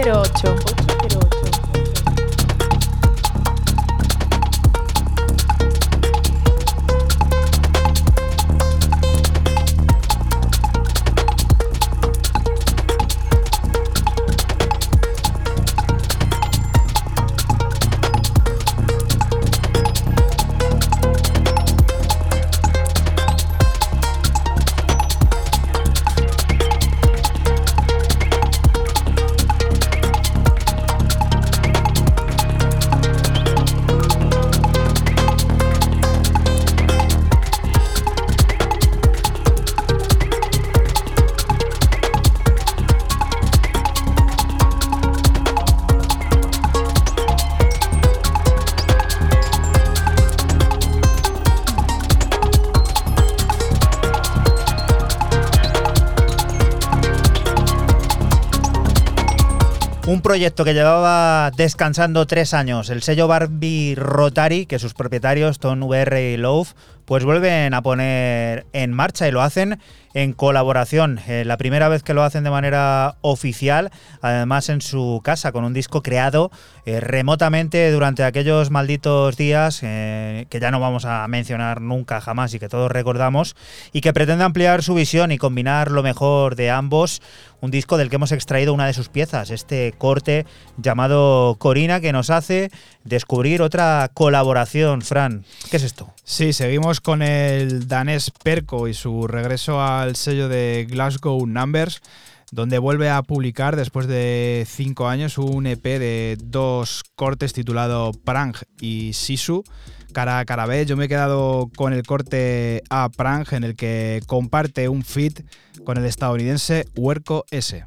08. Proyecto que llevaba descansando tres años, el sello Barbie Rotary, que sus propietarios, Tom VR y Love, pues vuelven a poner en marcha y lo hacen en colaboración. Eh, la primera vez que lo hacen de manera oficial, además en su casa, con un disco creado eh, remotamente durante aquellos malditos días eh, que ya no vamos a mencionar nunca jamás y que todos recordamos, y que pretende ampliar su visión y combinar lo mejor de ambos. Un disco del que hemos extraído una de sus piezas, este corte llamado Corina, que nos hace descubrir otra colaboración. Fran, ¿qué es esto? Sí, seguimos con el danés Perco y su regreso al sello de Glasgow Numbers, donde vuelve a publicar después de cinco años un EP de dos cortes titulado Prang y Sisu. Cara a cara B, yo me he quedado con el corte A Prang en el que comparte un feat con el estadounidense Huerco S.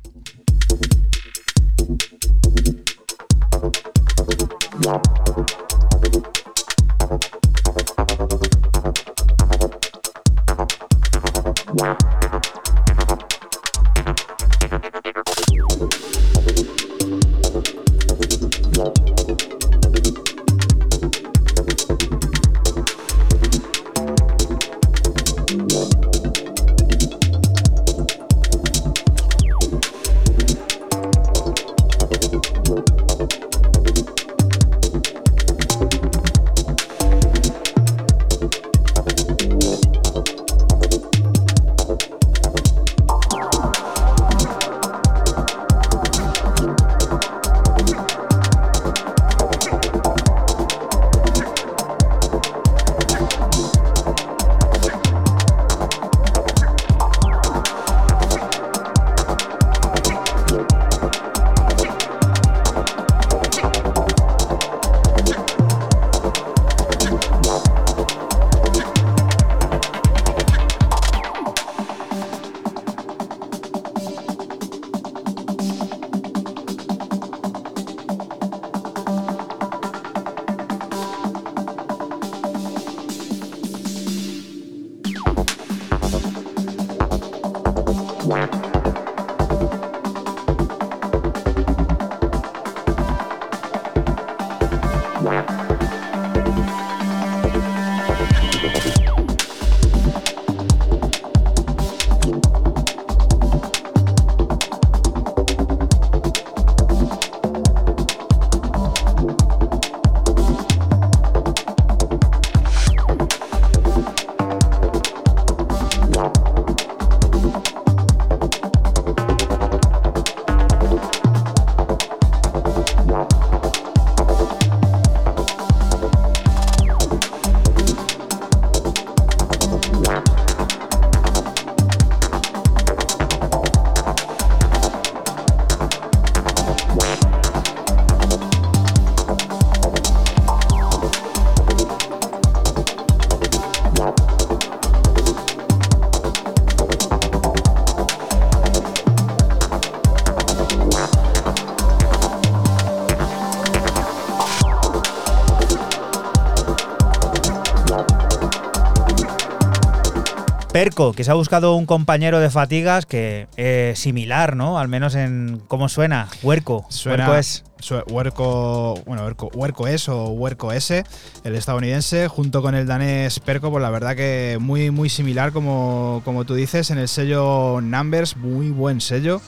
Que se ha buscado un compañero de fatigas que es similar, ¿no? Al menos en cómo suena. Huerco. Suena, Huerco es. su- Huerco, bueno, Huerco, Huerco S o Huerco S, el estadounidense, junto con el danés Perco, pues la verdad que muy, muy similar, como, como tú dices, en el sello Numbers, muy buen sello.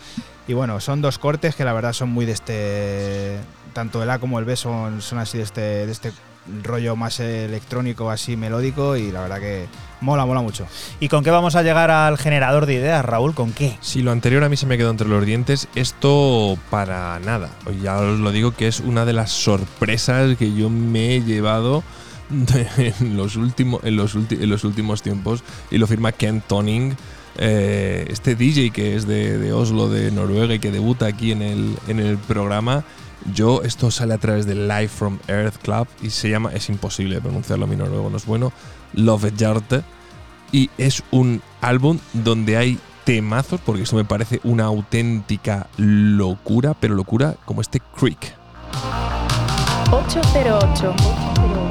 Y bueno, son dos cortes que la verdad son muy de este. Tanto el A como el B son, son así de este, de este rollo más electrónico, así melódico, y la verdad que mola, mola mucho. ¿Y con qué vamos a llegar al generador de ideas, Raúl? ¿Con qué? Si lo anterior a mí se me quedó entre los dientes, esto para nada. Ya os lo digo que es una de las sorpresas que yo me he llevado en los, últimos en los, últimos tiempos y lo firma Ken Toning. eh, este DJ que es de, Oslo, de Noruega y que debuta aquí en el, en el programa. Yo, esto sale a través de Live from Earth Club y se llama, es imposible pronunciarlo, mi noruego no es bueno, Love Jarte y es un álbum donde hay temazos, porque eso me parece una auténtica locura, pero locura como este Creek. 808. I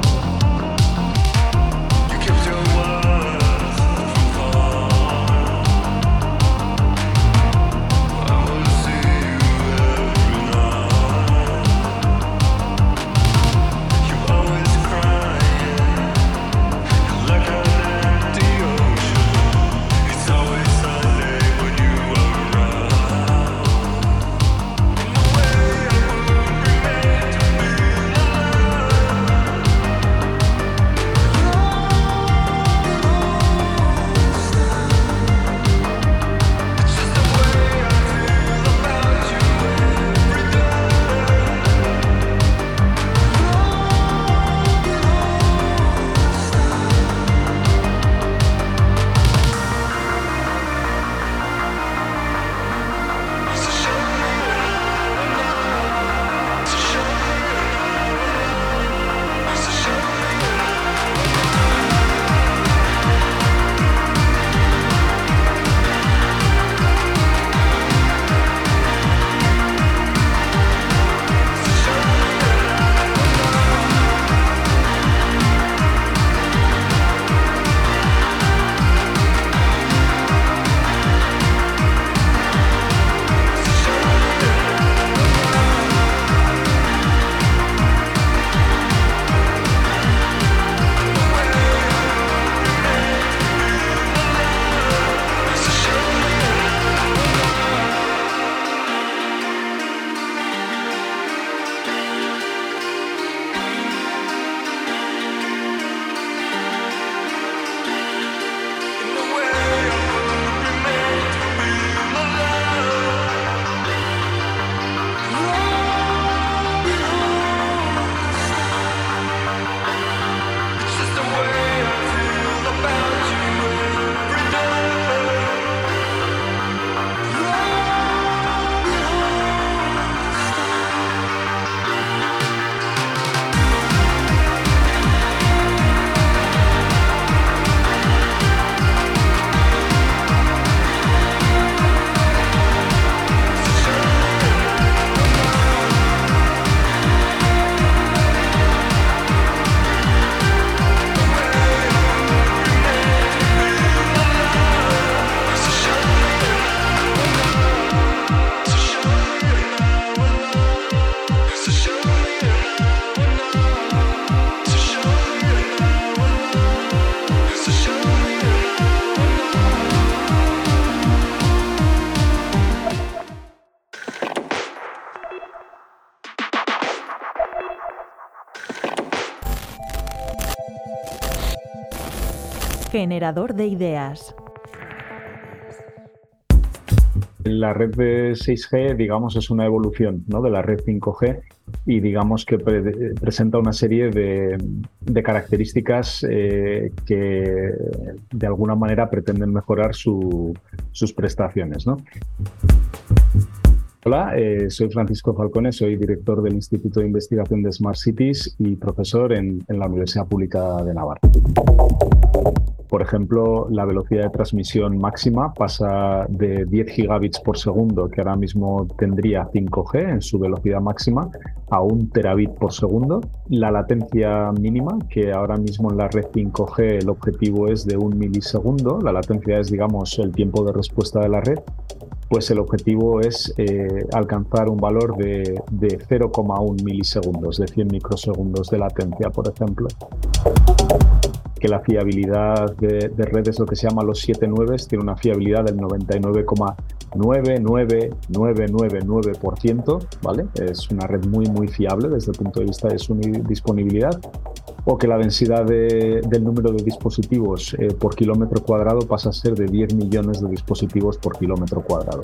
Generador de ideas. La red de 6G, digamos, es una evolución ¿no? de la red 5G y digamos que pre- presenta una serie de, características eh, que de alguna manera pretenden mejorar su- sus prestaciones. ¿no? Hola, eh, soy Francisco Falcone, soy director del Instituto de Investigación de Smart Cities y profesor en, en la Universidad Pública de Navarra. Por ejemplo, la velocidad de transmisión máxima pasa de 10 gigabits por segundo, que ahora mismo tendría 5G en su velocidad máxima, a un terabit por segundo. La latencia mínima, que ahora mismo en la red 5G el objetivo es de un milisegundo, la latencia es, digamos, el tiempo de respuesta de la red, pues el objetivo es eh, alcanzar un valor de, de 0,1 milisegundos, de 100 microsegundos de latencia, por ejemplo que la fiabilidad de, de red es lo que se llama los 7 9 tiene una fiabilidad del 99,99999%, ¿vale? Es una red muy, muy fiable desde el punto de vista de su ni- disponibilidad. O que la densidad de- del número de dispositivos eh, por kilómetro cuadrado pasa a ser de 10 millones de dispositivos por kilómetro cuadrado.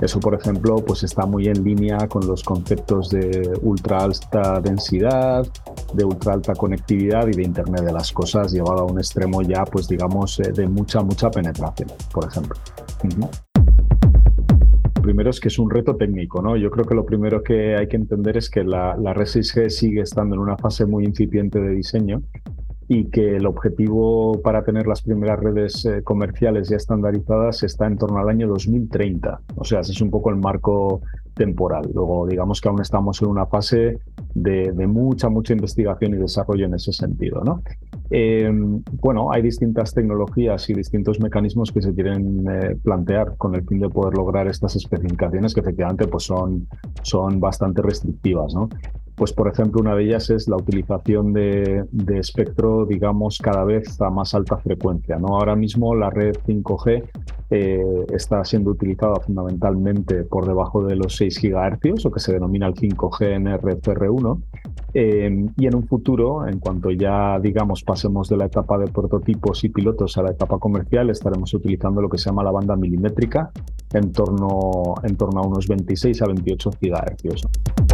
Eso, por ejemplo, pues está muy en línea con los conceptos de ultra alta densidad, de ultra alta conectividad y de Internet de las cosas llevado a un extremo ya, pues digamos, eh, de mucha, mucha penetración, por ejemplo. Ujú. Primero es que es un reto técnico, ¿no? Yo creo que lo primero que hay que entender es que la, la red 6G sigue estando en una fase muy incipiente de diseño y que el objetivo para tener las primeras redes eh, comerciales ya estandarizadas está en torno al año 2030. O sea, ese es un poco el marco temporal. Luego, digamos que aún estamos en una fase de, mucha, mucha investigación y desarrollo en ese sentido. Eh, bueno, hay distintas tecnologías y distintos mecanismos que se quieren eh, plantear con el fin de poder lograr estas especificaciones que efectivamente pues son, son bastante restrictivas. Pues, por ejemplo, una de ellas es la utilización de, espectro, digamos, cada vez a más alta frecuencia. ¿no? Ahora mismo la red 5G eh, está siendo utilizada fundamentalmente por debajo de los 6 GHz, o que se denomina el 5G NRFR1. Eh, y en un futuro, en cuanto ya, digamos, pasemos de la etapa de prototipos y pilotos a la etapa comercial, estaremos utilizando lo que se llama la banda milimétrica en torno, en torno a unos 26 a 28 GHz.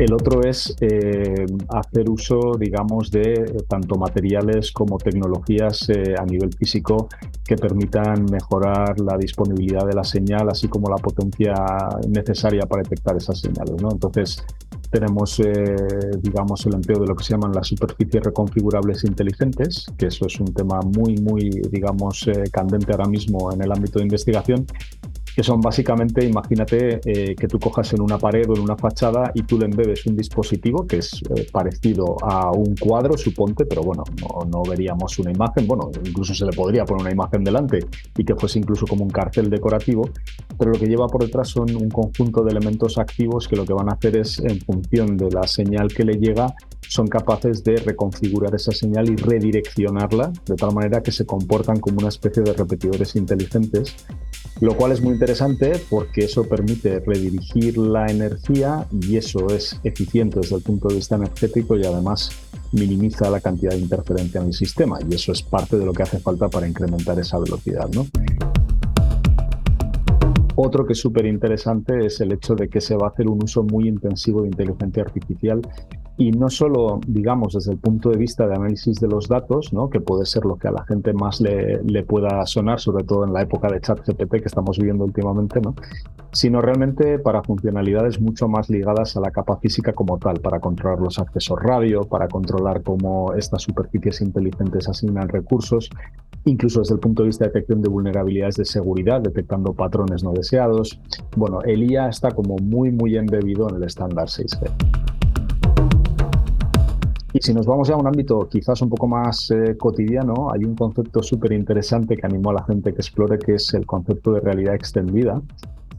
El otro es eh, hacer uso, digamos, de eh, tanto materiales como tecnologías eh, a nivel físico que permitan mejorar la disponibilidad de la señal, así como la potencia necesaria para detectar esas señales. Entonces, tenemos, digamos, el empleo de lo que se llaman las superficies reconfigurables inteligentes, que eso es un tema muy, muy, digamos, candente ahora mismo en el ámbito de investigación que son básicamente, imagínate eh, que tú cojas en una pared o en una fachada y tú le embebes un dispositivo que es eh, parecido a un cuadro, suponte, pero bueno, no, no veríamos una imagen, bueno, incluso se le podría poner una imagen delante y que fuese incluso como un cartel decorativo, pero lo que lleva por detrás son un conjunto de elementos activos que lo que van a hacer es, en función de la señal que le llega, son capaces de reconfigurar esa señal y redireccionarla de tal manera que se comportan como una especie de repetidores inteligentes, lo cual es muy interesante porque eso permite redirigir la energía y eso es eficiente desde el punto de vista energético y además minimiza la cantidad de interferencia en el sistema y eso es parte de lo que hace falta para incrementar esa velocidad. Otro que es súper interesante es el hecho de que se va a hacer un uso muy intensivo de inteligencia artificial y no solo, digamos, desde el punto de vista de análisis de los datos, ¿no? que puede ser lo que a la gente más le, pueda sonar, sobre todo en la época de ChatGPT que estamos viviendo últimamente, ¿no? sino realmente para funcionalidades mucho más ligadas a la capa física como tal, para controlar los accesos radio, para controlar cómo estas superficies inteligentes asignan recursos, incluso desde el punto de vista de detección de vulnerabilidades de seguridad, detectando patrones no deseados. Bueno, el IA está como muy, muy embebido en el estándar 6G. Y si nos vamos ya a un ámbito quizás un poco más eh, cotidiano, hay un concepto súper interesante que animó a la gente que explore, que es el concepto de realidad extendida,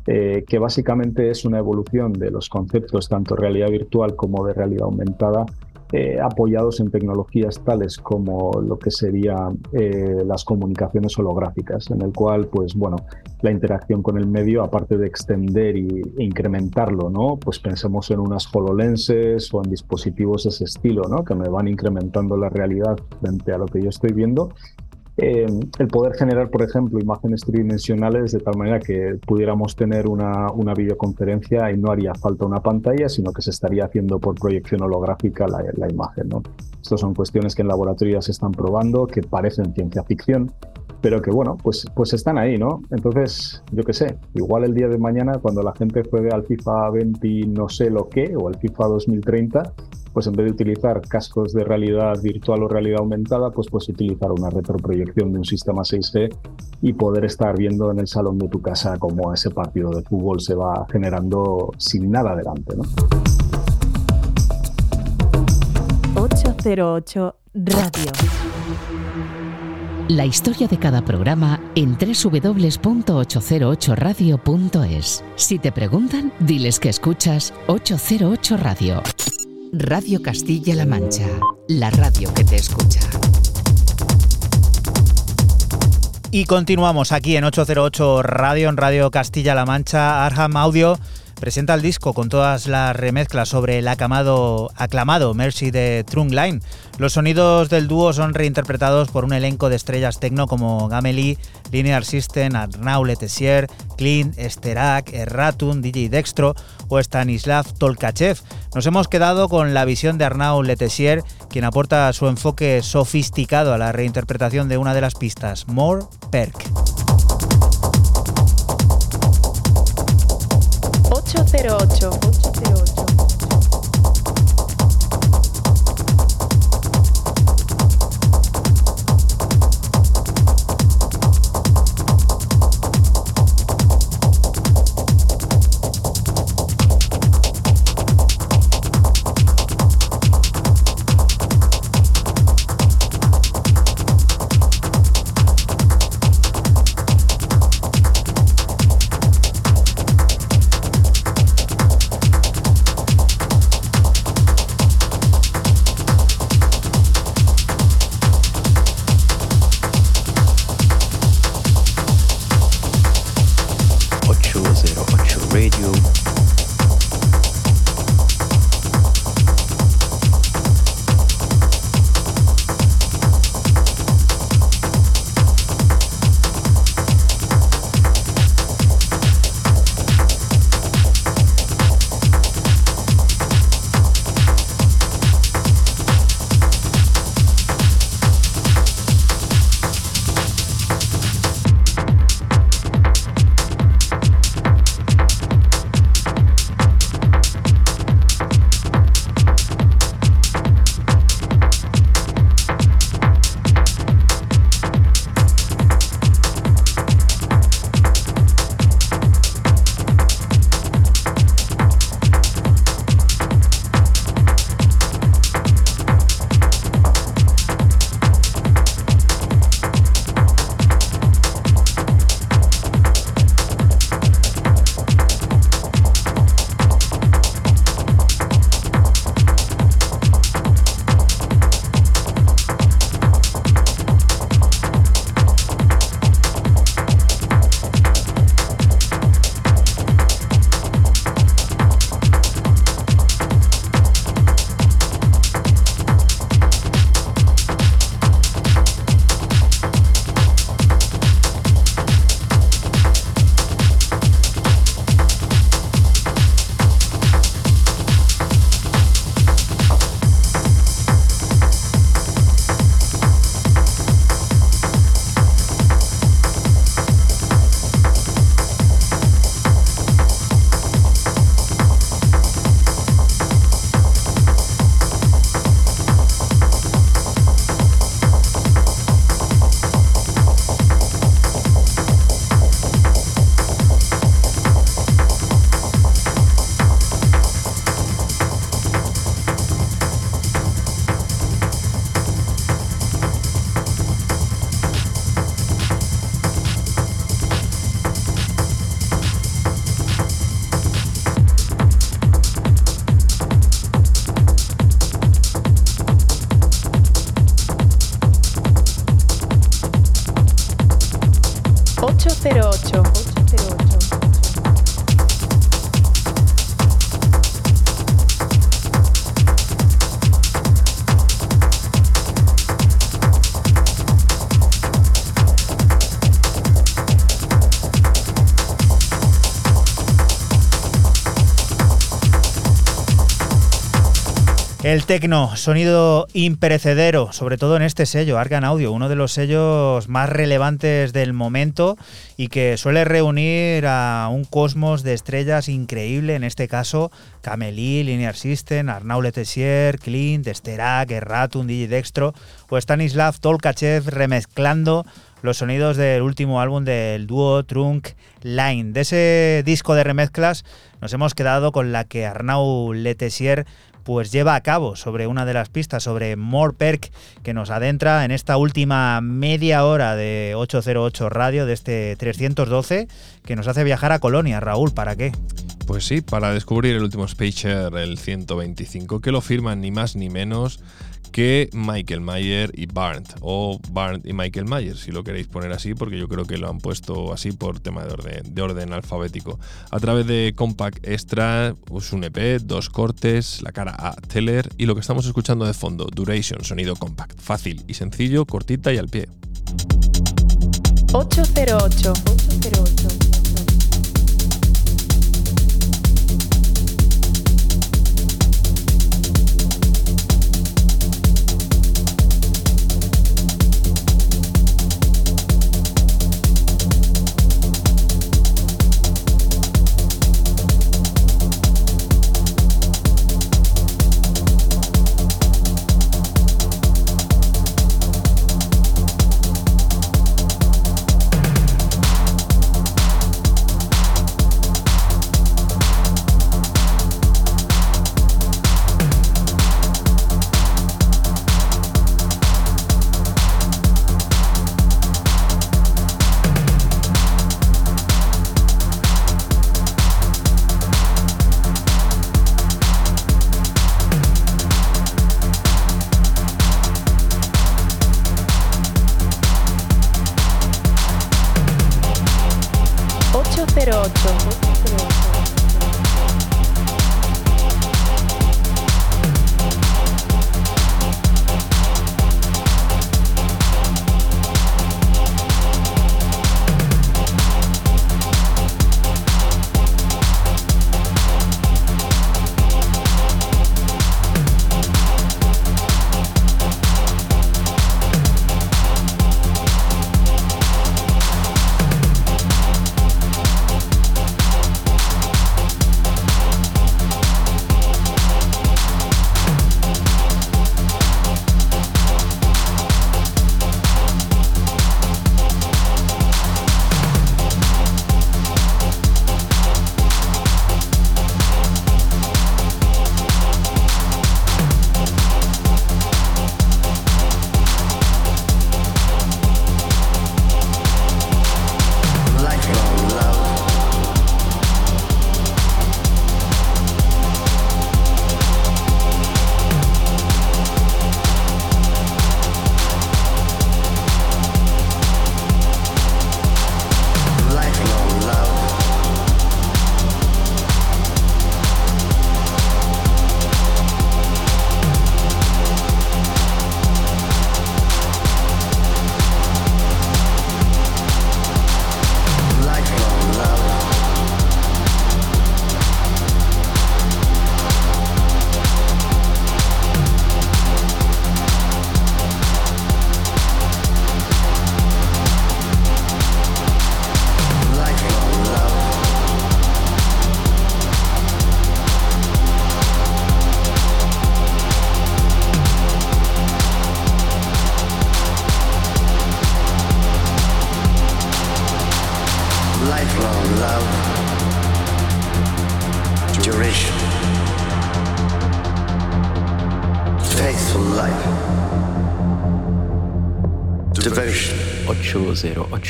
eh, que básicamente es una evolución de los conceptos tanto realidad virtual como de realidad aumentada eh, apoyados en tecnologías tales como lo que serían eh, las comunicaciones holográficas, en el cual, pues bueno, la interacción con el medio, aparte de extender y, e incrementarlo, ¿no? Pues pensemos en unas HoloLenses o en dispositivos de ese estilo, ¿no? Que me van incrementando la realidad frente a lo que yo estoy viendo eh, el poder generar, por ejemplo, imágenes tridimensionales de tal manera que pudiéramos tener una, una, videoconferencia y no haría falta una pantalla, sino que se estaría haciendo por proyección holográfica la, la imagen. ¿no? Estas son cuestiones que en laboratorio se están probando, que parecen ciencia ficción, pero que bueno, pues, pues están ahí, ¿no? Entonces, yo qué sé, igual el día de mañana, cuando la gente juegue al FIFA 20 no sé lo qué, o al FIFA 2030, pues en vez de utilizar cascos de realidad virtual o realidad aumentada, pues puedes utilizar una retroproyección de un sistema 6G y poder estar viendo en el salón de tu casa cómo ese partido de fútbol se va generando sin nada delante, ¿no? 808 Radio. La historia de cada programa en www.808radio.es. Si te preguntan, diles que escuchas 808 Radio. Radio Castilla-La Mancha, la radio que te escucha. Y continuamos aquí en 808 Radio, en Radio Castilla-La Mancha, Arham Audio presenta el disco con todas las remezclas sobre el aclamado, aclamado Mercy de Trunk Line. Los sonidos del dúo son reinterpretados por un elenco de estrellas tecno como Gamely, Linear System, Arnau Letessier, Clint, Sterak, Erratun, DJ Dextro o Stanislav Tolkachev. Nos hemos quedado con la visión de Arnau Letessier, quien aporta su enfoque sofisticado a la reinterpretación de una de las pistas, More Perk. 808. 808. 808. El tecno, sonido imperecedero, sobre todo en este sello, Argan Audio, uno de los sellos más relevantes del momento y que suele reunir a un cosmos de estrellas increíble, en este caso Camelí, Linear System, Arnaud Letessier, Clint, Sterac, Erratum, Digidextro o Stanislav Tolkachev remezclando los sonidos del último álbum del dúo Trunk Line. De ese disco de remezclas nos hemos quedado con la que Arnaud Letessier pues lleva a cabo sobre una de las pistas, sobre More Perk, que nos adentra en esta última media hora de 808 Radio, de este 312, que nos hace viajar a Colonia. Raúl, ¿para qué? Pues sí, para descubrir el último Spacer, el 125, que lo firman ni más ni menos que Michael Mayer y Barnt, o Barnt y Michael Mayer, si lo queréis poner así, porque yo creo que lo han puesto así por tema de orden, de orden alfabético. A través de Compact Extra, pues un EP, dos cortes, la cara A Teller y lo que estamos escuchando de fondo, Duration, sonido compact, fácil y sencillo, cortita y al pie. 808. 808.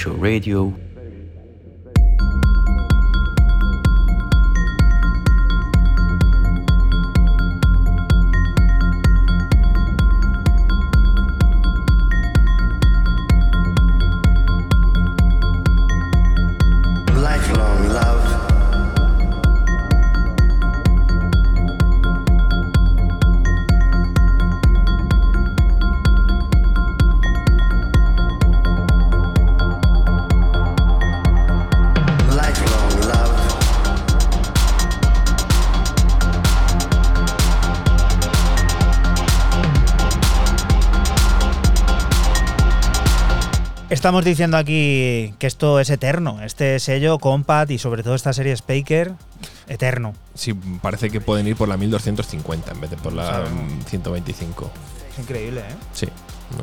808 Radio. Estamos diciendo aquí que esto es eterno, este sello, Compact y sobre todo esta serie Spaker, eterno. Sí, parece que pueden ir por la 1250 en vez de por la Claro. mm, 125. Es increíble, ¿eh? Sí,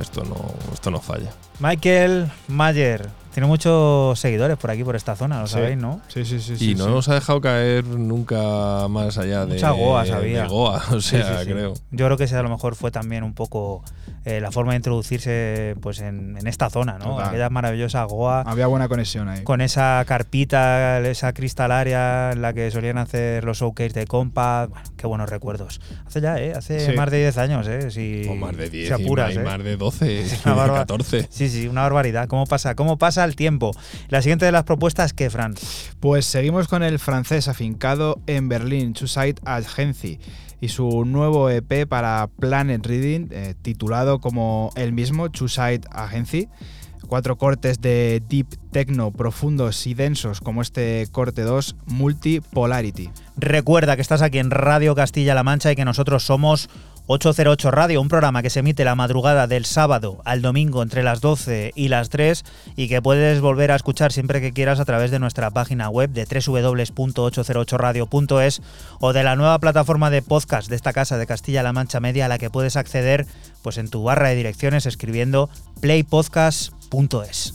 esto no, esto no falla. Michael Mayer, tiene muchos seguidores por aquí, por esta zona, lo Sí. sabéis, ¿no? Sí, sí, sí. y sí, no sí. nos ha dejado caer nunca más allá de, Mucha Goa, sabía. de Goa, o Sí, sea, sí, sí. creo. Yo creo que ese a lo mejor fue también un poco eh, la forma de introducirse pues en, en esta zona, ¿no? Total. Aquella maravillosa Goa. Había buena conexión ahí. Con esa carpita, esa cristalaria en la que solían hacer los showcase de Compact. Bueno, qué buenos recuerdos. Hace ya, ¿eh? Hace Sí. más de 10 años, ¿eh? Si, O más de 10 si apuras, y ¿eh? más de 12, Es una barba- 14. Sí, sí, una barbaridad. ¿Cómo pasa? ¿Cómo pasa el tiempo? La siguiente de las propuestas, ¿qué, Fran? Pues seguimos con el francés afincado en Berlín, Two Side Agency, y su nuevo EP para Planet Reading, eh, titulado como el mismo, Two Side Agency. Cuatro cortes de deep techno profundos y densos como este corte 2, Multipolarity. Recuerda que estás aquí en Radio Castilla-La Mancha y que nosotros somos 808 Radio, un programa que se emite la madrugada del sábado al domingo entre las 12 y las 3 y que puedes volver a escuchar siempre que quieras a través de nuestra página web de www.808radio.es o de la nueva plataforma de podcast de esta casa de Castilla-La Mancha Media a la que puedes acceder pues en tu barra de direcciones escribiendo playpodcast.es.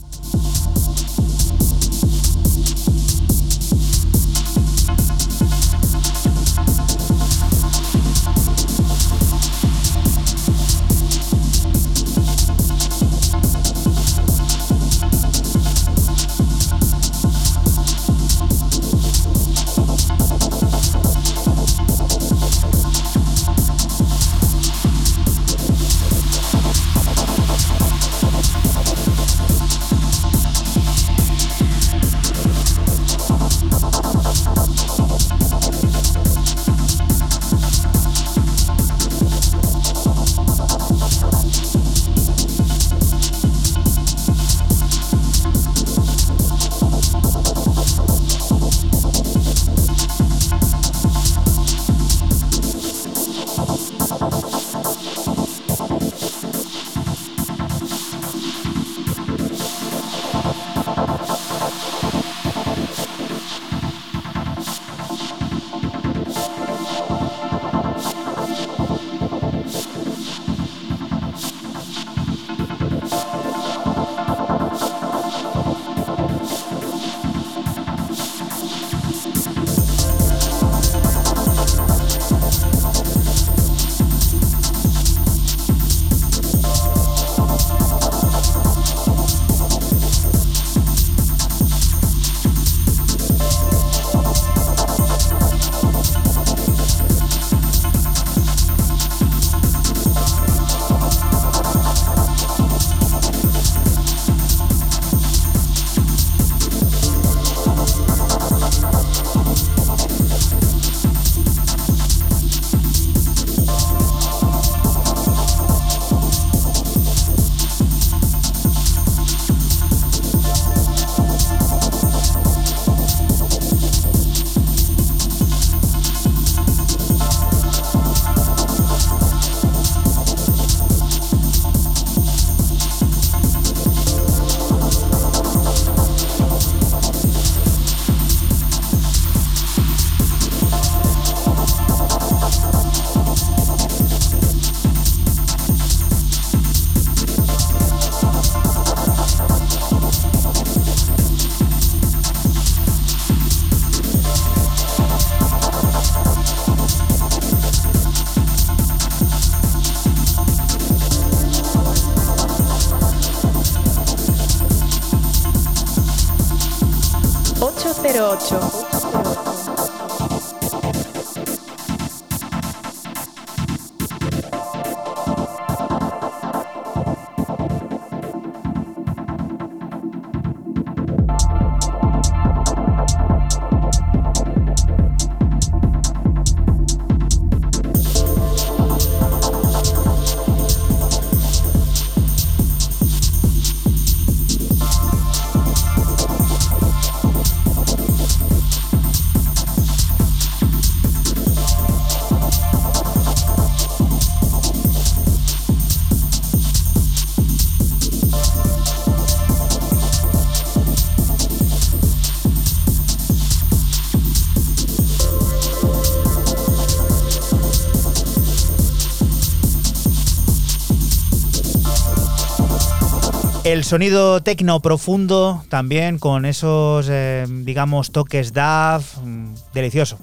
El sonido tecno profundo también con esos, eh, digamos, toques DAV, mm, delicioso.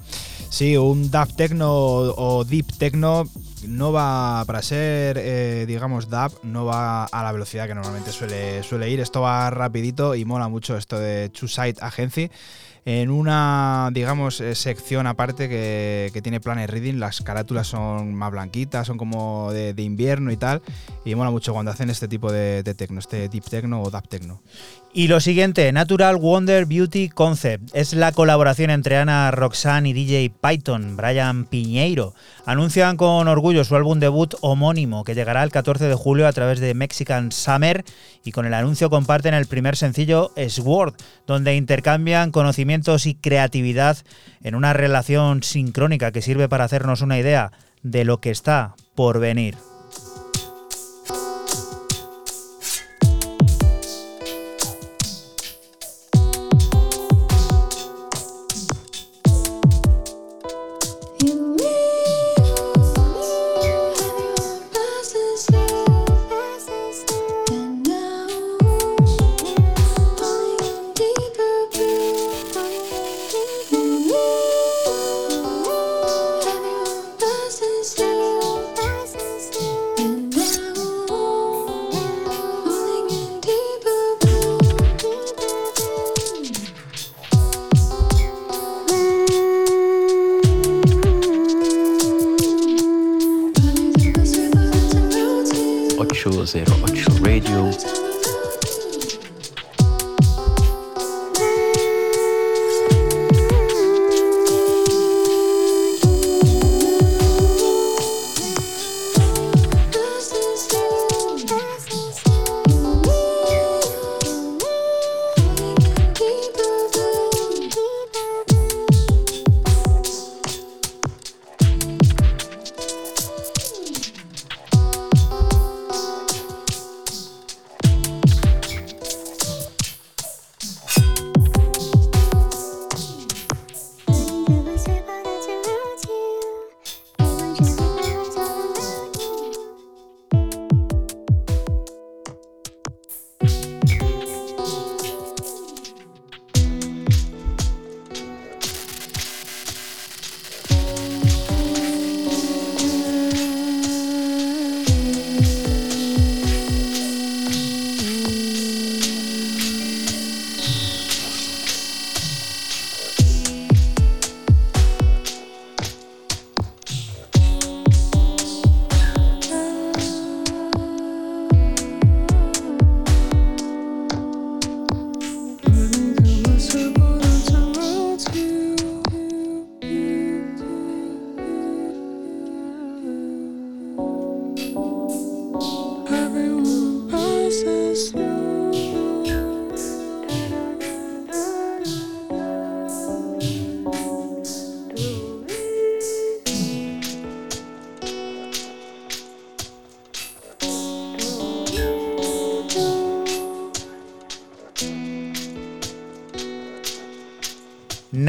Sí, un DAV techno o deep techno no va, para ser, eh, digamos, DAV, no va a la velocidad que normalmente suele, suele ir. Esto va rapidito y mola mucho esto de Two Side Agency. En una, digamos, eh, sección aparte que, tiene Planet Reading, las carátulas son más blanquitas, son como de invierno y tal. Y mola mucho cuando hacen este tipo de, techno, este deep techno o DAV techno. Y lo siguiente, Natural Wonder Beauty Concept. Es la colaboración entre Ana Roxanne y DJ Python, Brian Piñeiro. Anuncian con orgullo su álbum debut homónimo, que llegará el 14 de julio a través de Mexican Summer. Y con el anuncio comparten el primer sencillo, Sword, donde intercambian conocimientos y creatividad en una relación sincrónica que sirve para hacernos una idea de lo que está por venir.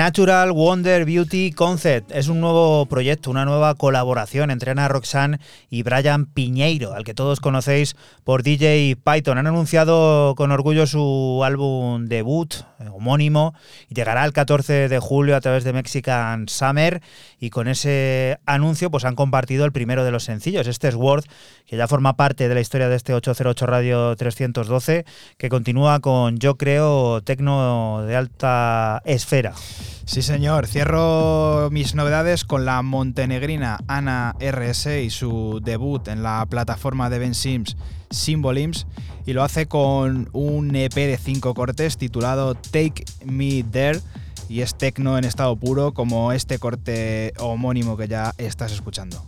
Natural Wonder Beauty Concept es un nuevo proyecto, una nueva colaboración entre Ana Roxanne y Brian Piñeiro, al que todos conocéis por DJ Python. Han anunciado con orgullo su álbum debut eh, homónimo y llegará el 14 de julio a través de Mexican Summer y con ese anuncio pues han compartido el primero de los sencillos, este es Word, que ya forma parte de la historia de este 808 Radio 312, que continúa con Yo creo Tecno de alta esfera. Sí, señor. Cierro mis novedades con la montenegrina Ana RS y su debut en la plataforma de Ben Sims, Symbolims, y lo hace con un EP de cinco cortes titulado Take Me There, y es tecno en estado puro, como este corte homónimo que ya estás escuchando.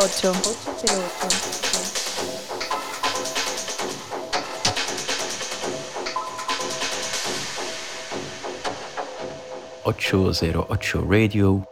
808. 808. Ocho Radio.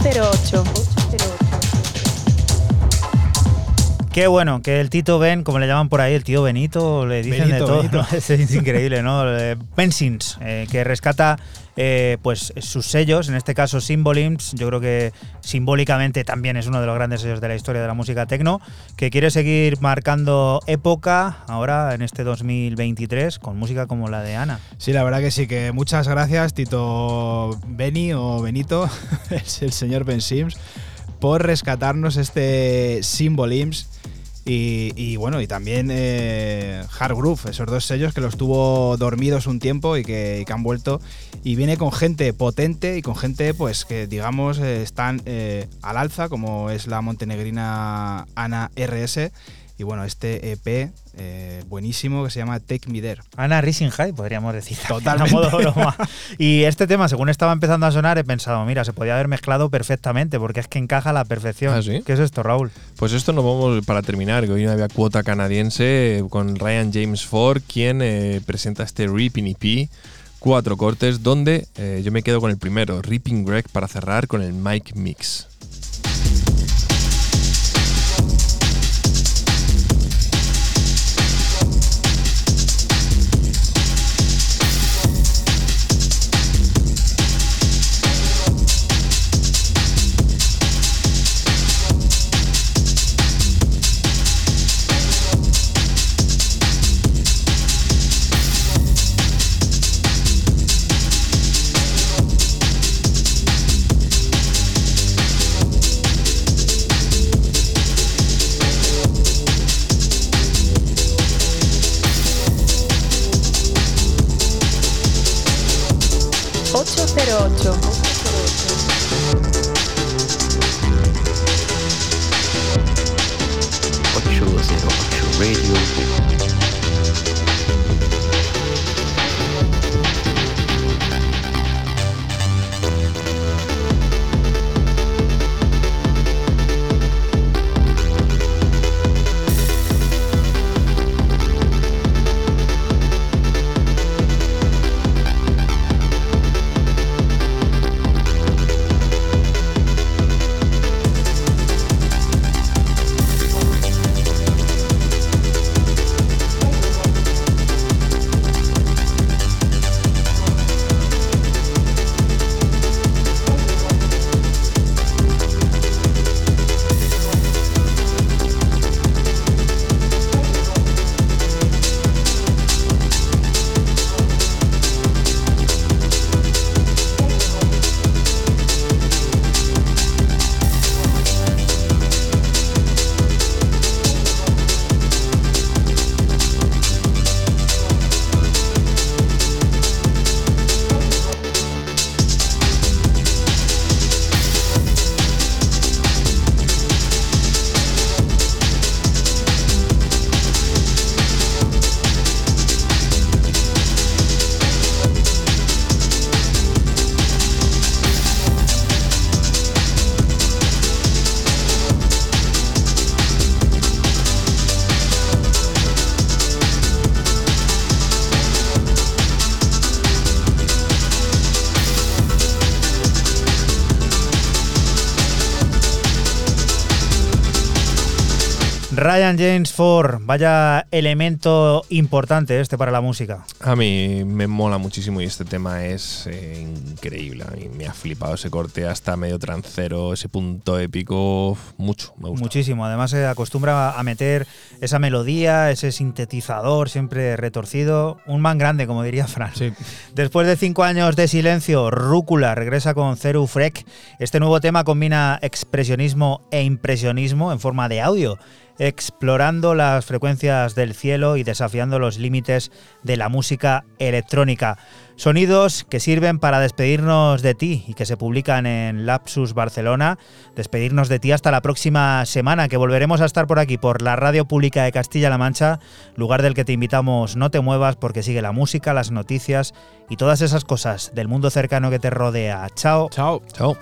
808. Qué bueno, que el Tito Ben, como le llaman por ahí, el tío Benito, le dicen de todo. Es, increíble, ¿no? Eh, Bensins, eh, que rescata eh, pues sus sellos, en este caso Symbolims, yo creo que simbólicamente también es uno de los grandes sellos de la historia de la música techno, que quiere seguir marcando época ahora en este 2023 con música como la de Ana. Sí, la verdad que sí, que muchas gracias, Tito Beni o Benito, es el señor Ben Sims, por rescatarnos este Symbolims. Y, bueno, y también eh, Hard Groove, esos dos sellos que los tuvo dormidos un tiempo y que, y que han vuelto. Y viene con gente potente y con gente pues que digamos eh, están eh, al alza, como es la montenegrina Ana RS. Y bueno, este EP eh, buenísimo que se llama Take Me There. Ana Rising High, podríamos decir. Totalmente. a modo broma. Y este tema, según estaba empezando a sonar, he pensado, mira, se podía haber mezclado perfectamente, porque es que encaja a la perfección. ¿Ah, sí? ¿Qué es esto, Raúl? Pues esto nos vamos para terminar, que hoy no había cuota canadiense con Ryan James Ford, quien eh, presenta este Ripping EP, cuatro cortes, donde eh, yo me quedo con el primero, Ripping Greg, para cerrar con el Mike Mix. Cero ocho. Ocho zero ocho Radio. Ryan James Ford, vaya elemento importante este para la música. A mí me mola muchísimo y este tema es eh, increíble. A mí me ha flipado ese corte hasta medio trancero, ese punto épico. Mucho, me gusta. Muchísimo. Además se acostumbra a meter esa melodía, ese sintetizador siempre retorcido. Un man grande, como diría Fran. Después de cinco años de silencio, Rúcula regresa con Ceru Frek. Este nuevo tema combina expresionismo e impresionismo en forma de audio, explorando las frecuencias del cielo y desafiando los límites de la música electrónica. Sonidos que sirven para despedirnos de ti y que se publican en Lapsus Barcelona. Despedirnos de ti hasta la próxima semana, que volveremos a estar por aquí, por la Radio Pública de Castilla-La Mancha, lugar del que te invitamos no te muevas porque sigue la música, las noticias y todas esas cosas del mundo cercano que te rodea. Chao. Chao. Chao.